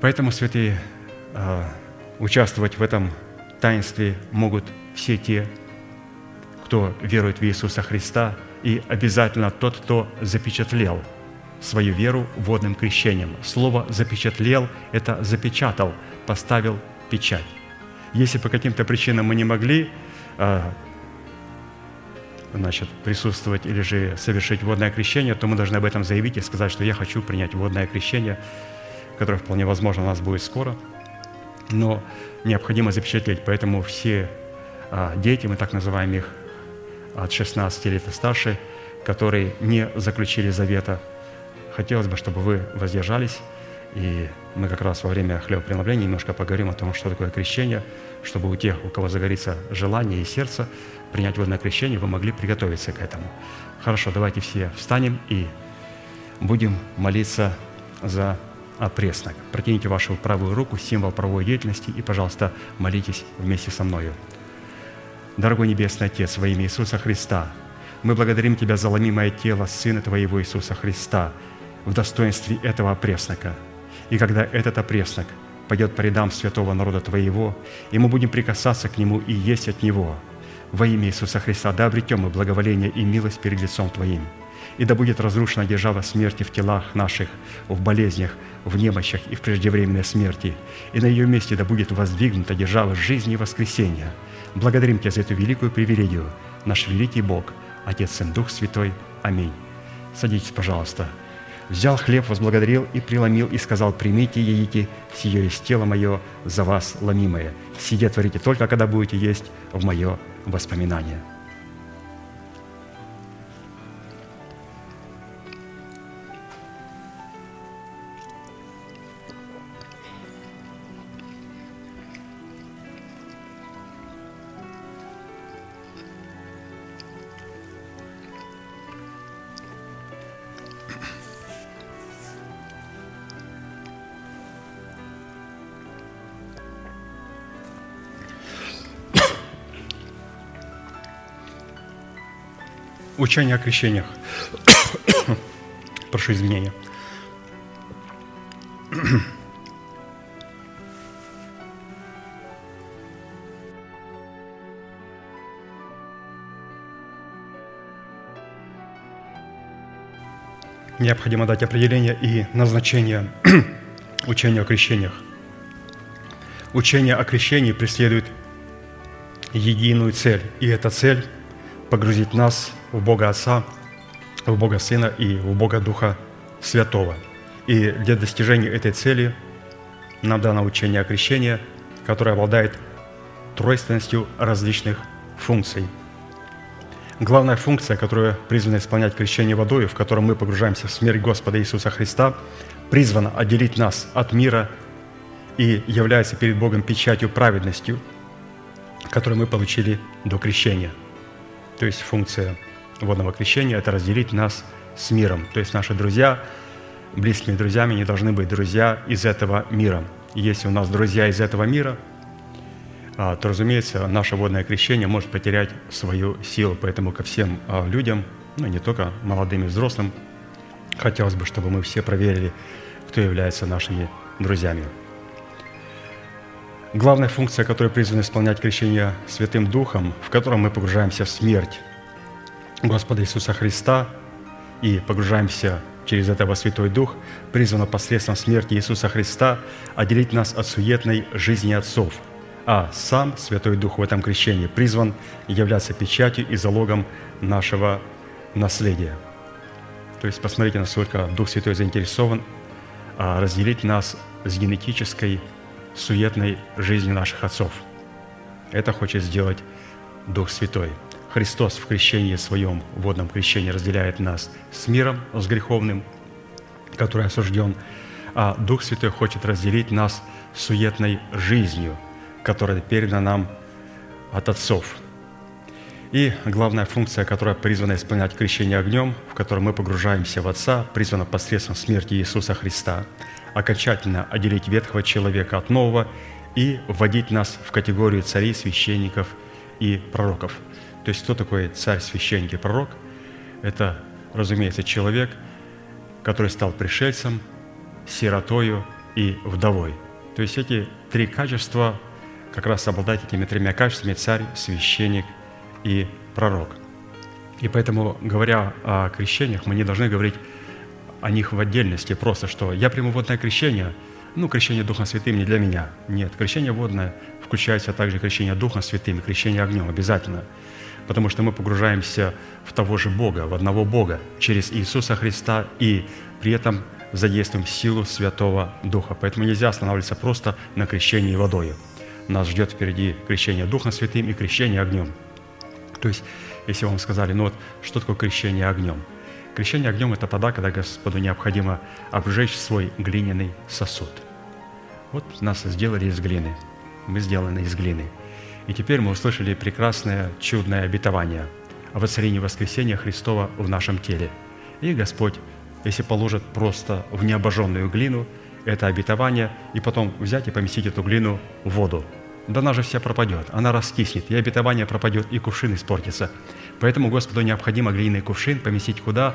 Поэтому святые а, участвовать в этом таинстве могут все те, кто верует в Иисуса Христа, и обязательно тот, кто запечатлел – свою веру водным крещением. Слово «запечатлел» – это «запечатал», поставил печать. Если по каким-то причинам мы не могли а, значит, присутствовать или же совершить водное крещение, то мы должны об этом заявить и сказать, что я хочу принять водное крещение, которое вполне возможно у нас будет скоро, но необходимо запечатлеть. Поэтому все а, дети, мы так называем их, от 16 лет и старше, которые не заключили завета – хотелось бы, чтобы вы воздержались, и мы как раз во время хлебопреломления немножко поговорим о том, что такое крещение, чтобы у тех, у кого загорится желание и сердце принять водное крещение, вы могли приготовиться к этому. Хорошо, давайте все встанем и будем молиться за опреснок. Протяните вашу правую руку, символ правовой деятельности, и, пожалуйста, молитесь вместе со мною. Дорогой Небесный Отец, во имя Иисуса Христа, мы благодарим Тебя за ломимое тело Сына Твоего Иисуса Христа – в достоинстве этого опреснока. И когда этот опреснок пойдет по рядам святого народа Твоего, и мы будем прикасаться к Нему и есть от Него, во имя Иисуса Христа, да обретем мы благоволение и милость перед лицом Твоим. И да будет разрушена держава смерти в телах наших, в болезнях, в немощах и в преждевременной смерти. И на ее месте да будет воздвигнута держава жизни и воскресения. Благодарим Тебя за эту великую привилегию, наш великий Бог, Отец, Сын, Дух Святой. Аминь. Садитесь, пожалуйста. Взял хлеб, возблагодарил и преломил, и сказал, примите, едите, сие есть тело мое за вас ломимое. Сие творите только, когда будете есть в мое воспоминание». Учение о крещениях. Прошу извинения. Необходимо дать определение и назначение учения о крещениях. Учение о крещении преследует единую цель, и эта цель – погрузить нас в Бога Отца, в Бога Сына и в Бога Духа Святого. И для достижения этой цели нам дано учение о крещении, которое обладает тройственностью различных функций. Главная функция, которую призвана исполнять крещение водой, в котором мы погружаемся в смерть Господа Иисуса Христа, призвана отделить нас от мира и является перед Богом печатью праведностью, которую мы получили до крещения – то есть функция водного крещения – это разделить нас с миром. То есть наши друзья, близкими друзьями не должны быть друзья из этого мира. если у нас друзья из этого мира, а, то, разумеется, наше водное крещение может потерять свою силу. Поэтому ко всем а, людям, ну не только молодым и взрослым, хотелось бы, чтобы мы все проверили, кто является нашими друзьями. Главная функция, которую призвана исполнять крещение Святым Духом, в котором мы погружаемся в смерть Господа Иисуса Христа и погружаемся через этого Святой Дух, призвано посредством смерти Иисуса Христа отделить нас от суетной жизни отцов, а сам Святой Дух в этом крещении призван являться печатью и залогом нашего наследия. То есть посмотрите, насколько Дух Святой заинтересован а, разделить нас с генетической суетной жизни наших отцов. Это хочет сделать Дух Святой. Христос в крещении своем, в водном крещении разделяет нас с миром, с греховным, который осужден, а Дух Святой хочет разделить нас суетной жизнью, которая передана нам от отцов. И главная функция, которая призвана исполнять крещение огнем, в котором мы погружаемся в Отца, призвана посредством смерти Иисуса Христа – окончательно отделить ветхого человека от нового и вводить нас в категорию царей, священников и пророков. То есть кто такой царь, священник и пророк? Это, разумеется, человек, который стал пришельцем, сиротою и вдовой. То есть эти три качества как раз обладают этими тремя качествами – царь, священник и пророк. И поэтому, говоря о крещениях, мы не должны говорить о них в отдельности, просто что я приму водное крещение, ну, крещение Духом Святым не для меня. Нет, крещение водное включается также крещение Духом Святым крещение огнем обязательно. Потому что мы погружаемся в того же Бога, в одного Бога, через Иисуса Христа и при этом задействуем силу Святого Духа. Поэтому нельзя останавливаться просто на крещении водой. Нас ждет впереди крещение Духом Святым и крещение огнем. То есть, если вам сказали, ну вот, что такое крещение огнем – Крещение огнем – это тогда, когда Господу необходимо обжечь свой глиняный сосуд. Вот нас сделали из глины. Мы сделаны из глины. И теперь мы услышали прекрасное, чудное обетование о воцарении воскресения Христова в нашем теле. И Господь, если положит просто в необожженную глину это обетование, и потом взять и поместить эту глину в воду, да она же вся пропадет, она раскиснет, и обетование пропадет, и кувшин испортится. Поэтому Господу необходимо глиняный кувшин поместить куда?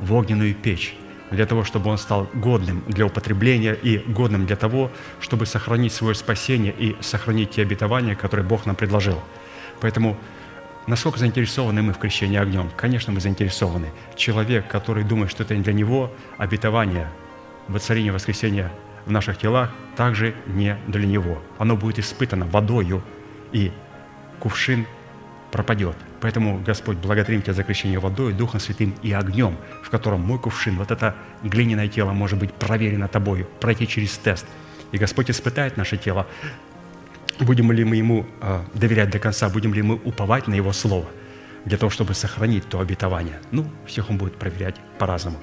В огненную печь, для того, чтобы он стал годным для употребления и годным для того, чтобы сохранить свое спасение и сохранить те обетования, которые Бог нам предложил. Поэтому насколько заинтересованы мы в крещении огнем? Конечно, мы заинтересованы. Человек, который думает, что это не для него, обетование, воцарение воскресения в наших телах, также не для него. Оно будет испытано водою, и кувшин пропадет – Поэтому, Господь, благодарим Тебя за крещение водой, Духом Святым и огнем, в котором мой кувшин, вот это глиняное тело может быть проверено Тобою, пройти через тест. И Господь испытает наше тело, будем ли мы Ему э, доверять до конца, будем ли мы уповать на Его Слово для того, чтобы сохранить то обетование. Ну, всех Он будет проверять по-разному.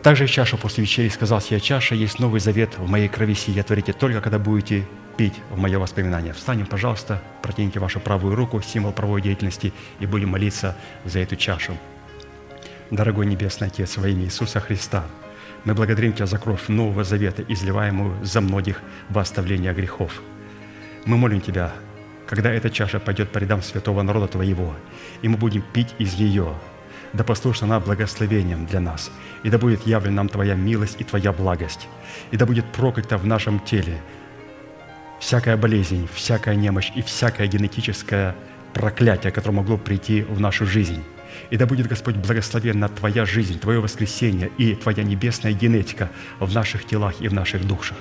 Также чаша после вечери сказал сия чаша, есть новый завет в моей крови сия, творите только, когда будете пить в мое воспоминание. Встанем, пожалуйста, протяните вашу правую руку, символ правовой деятельности, и будем молиться за эту чашу. Дорогой Небесный Отец, во имя Иисуса Христа, мы благодарим Тебя за кровь Нового Завета, изливаемую за многих во оставление грехов. Мы молим Тебя, когда эта чаша пойдет по рядам святого народа Твоего, и мы будем пить из нее, да послушна она благословением для нас, и да будет явлена нам Твоя милость и Твоя благость, и да будет проклята в нашем теле всякая болезнь, всякая немощь и всякое генетическое проклятие, которое могло прийти в нашу жизнь. И да будет, Господь, благословенна Твоя жизнь, Твое воскресение и Твоя небесная генетика в наших телах и в наших душах.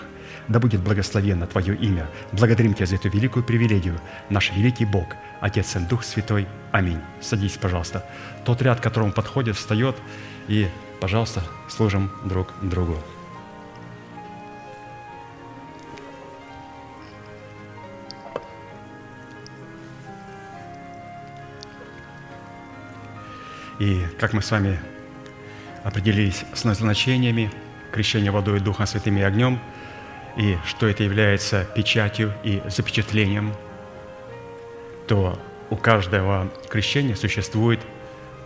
Да будет благословенно Твое имя. Благодарим Тебя за эту великую привилегию, наш великий Бог, Отец и Дух Святой. Аминь. Садись, пожалуйста. Тот ряд, к которому подходит, встает, и, пожалуйста, служим друг другу. И как мы с вами определились с назначениями крещения водой, Духом Святым и огнем, и что это является печатью и запечатлением, то у каждого крещения существует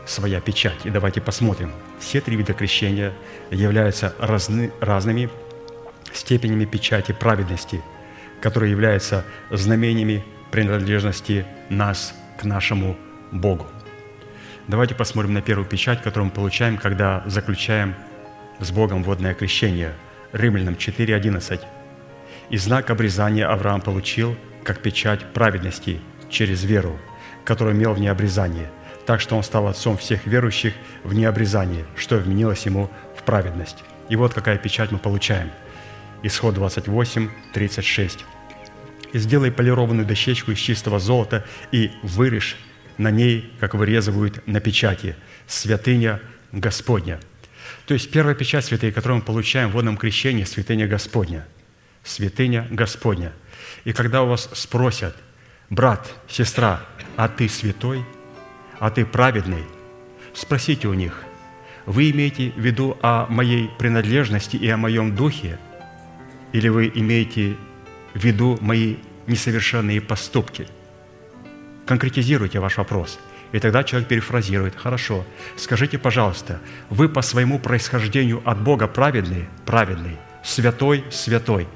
своя печать. И давайте посмотрим. Все три вида крещения являются разны, разными степенями печати праведности, которые являются знамениями принадлежности нас к нашему Богу. Давайте посмотрим на первую печать, которую мы получаем, когда заключаем с Богом водное крещение. Римлянам 4.11. «И знак обрезания Авраам получил, как печать праведности через веру, которую имел в необрезании, так что он стал отцом всех верующих в необрезании, что вменилось ему в праведность». И вот какая печать мы получаем. Исход 28, 36. «И сделай полированную дощечку из чистого золота и вырежь на ней, как вырезывают на печати, святыня Господня. То есть первая печать святыни, которую мы получаем в водном крещении, святыня Господня. Святыня Господня. И когда у вас спросят, брат, сестра, а ты святой, а ты праведный, спросите у них, вы имеете в виду о моей принадлежности и о моем духе, или вы имеете в виду мои несовершенные поступки – Конкретизируйте ваш вопрос. И тогда человек перефразирует, хорошо, скажите, пожалуйста, вы по своему происхождению от Бога праведный? Праведный. Святой? Святой.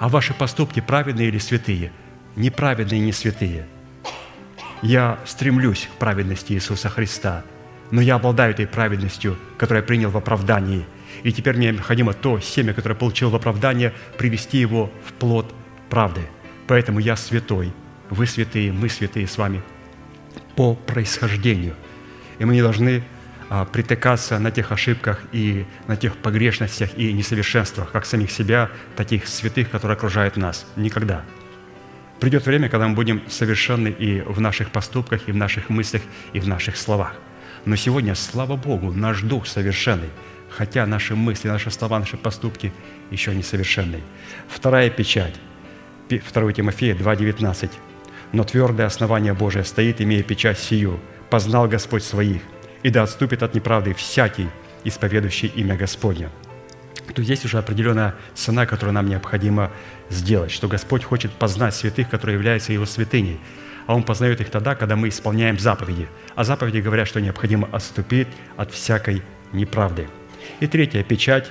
А ваши поступки праведные или святые? Неправедные, не святые. Я стремлюсь к праведности Иисуса Христа, но я обладаю этой праведностью, которую я принял в оправдании. И теперь мне необходимо то семя, которое получил в оправдании, привести его в плод правды. Поэтому я святой, вы святые, мы святые с вами по происхождению. И мы не должны а, притыкаться на тех ошибках и на тех погрешностях и несовершенствах, как самих себя, таких святых, которые окружают нас. Никогда. Придет время, когда мы будем совершенны и в наших поступках, и в наших мыслях, и в наших словах. Но сегодня, слава Богу, наш дух совершенный, хотя наши мысли, наши слова, наши поступки еще не совершенны. Вторая печать, 2 Тимофея 2,19 но твердое основание Божие стоит, имея печать сию. Познал Господь своих, и да отступит от неправды всякий, исповедующий имя Господня». То здесь уже определенная цена, которую нам необходимо сделать, что Господь хочет познать святых, которые являются Его святыней, а Он познает их тогда, когда мы исполняем заповеди. А заповеди говорят, что необходимо отступить от всякой неправды. И третья печать,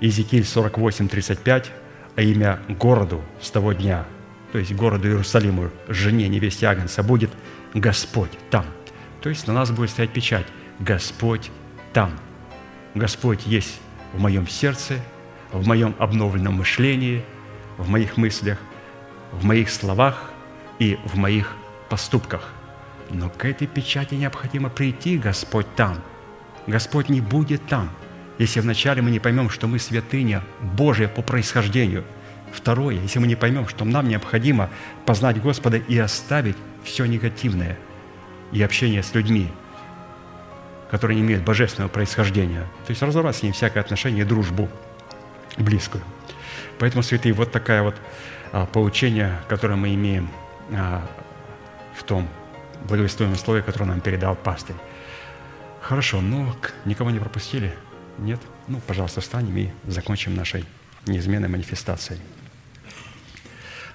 Иезекииль 48, 35, а имя городу с того дня – то есть городу Иерусалиму, жене невесте Агнца, будет Господь там. То есть на нас будет стоять печать «Господь там». Господь есть в моем сердце, в моем обновленном мышлении, в моих мыслях, в моих словах и в моих поступках. Но к этой печати необходимо прийти, Господь там. Господь не будет там, если вначале мы не поймем, что мы святыня Божия по происхождению – Второе, если мы не поймем, что нам необходимо познать Господа и оставить все негативное, и общение с людьми, которые не имеют божественного происхождения. То есть разорвать с ним всякое отношение и дружбу близкую. Поэтому, святые, вот такая вот а, поучение, которое мы имеем а, в том благовествуемом слове, которое нам передал пастырь. Хорошо, ну, никого не пропустили? Нет? Ну, пожалуйста, встанем и закончим нашей неизменной манифестацией.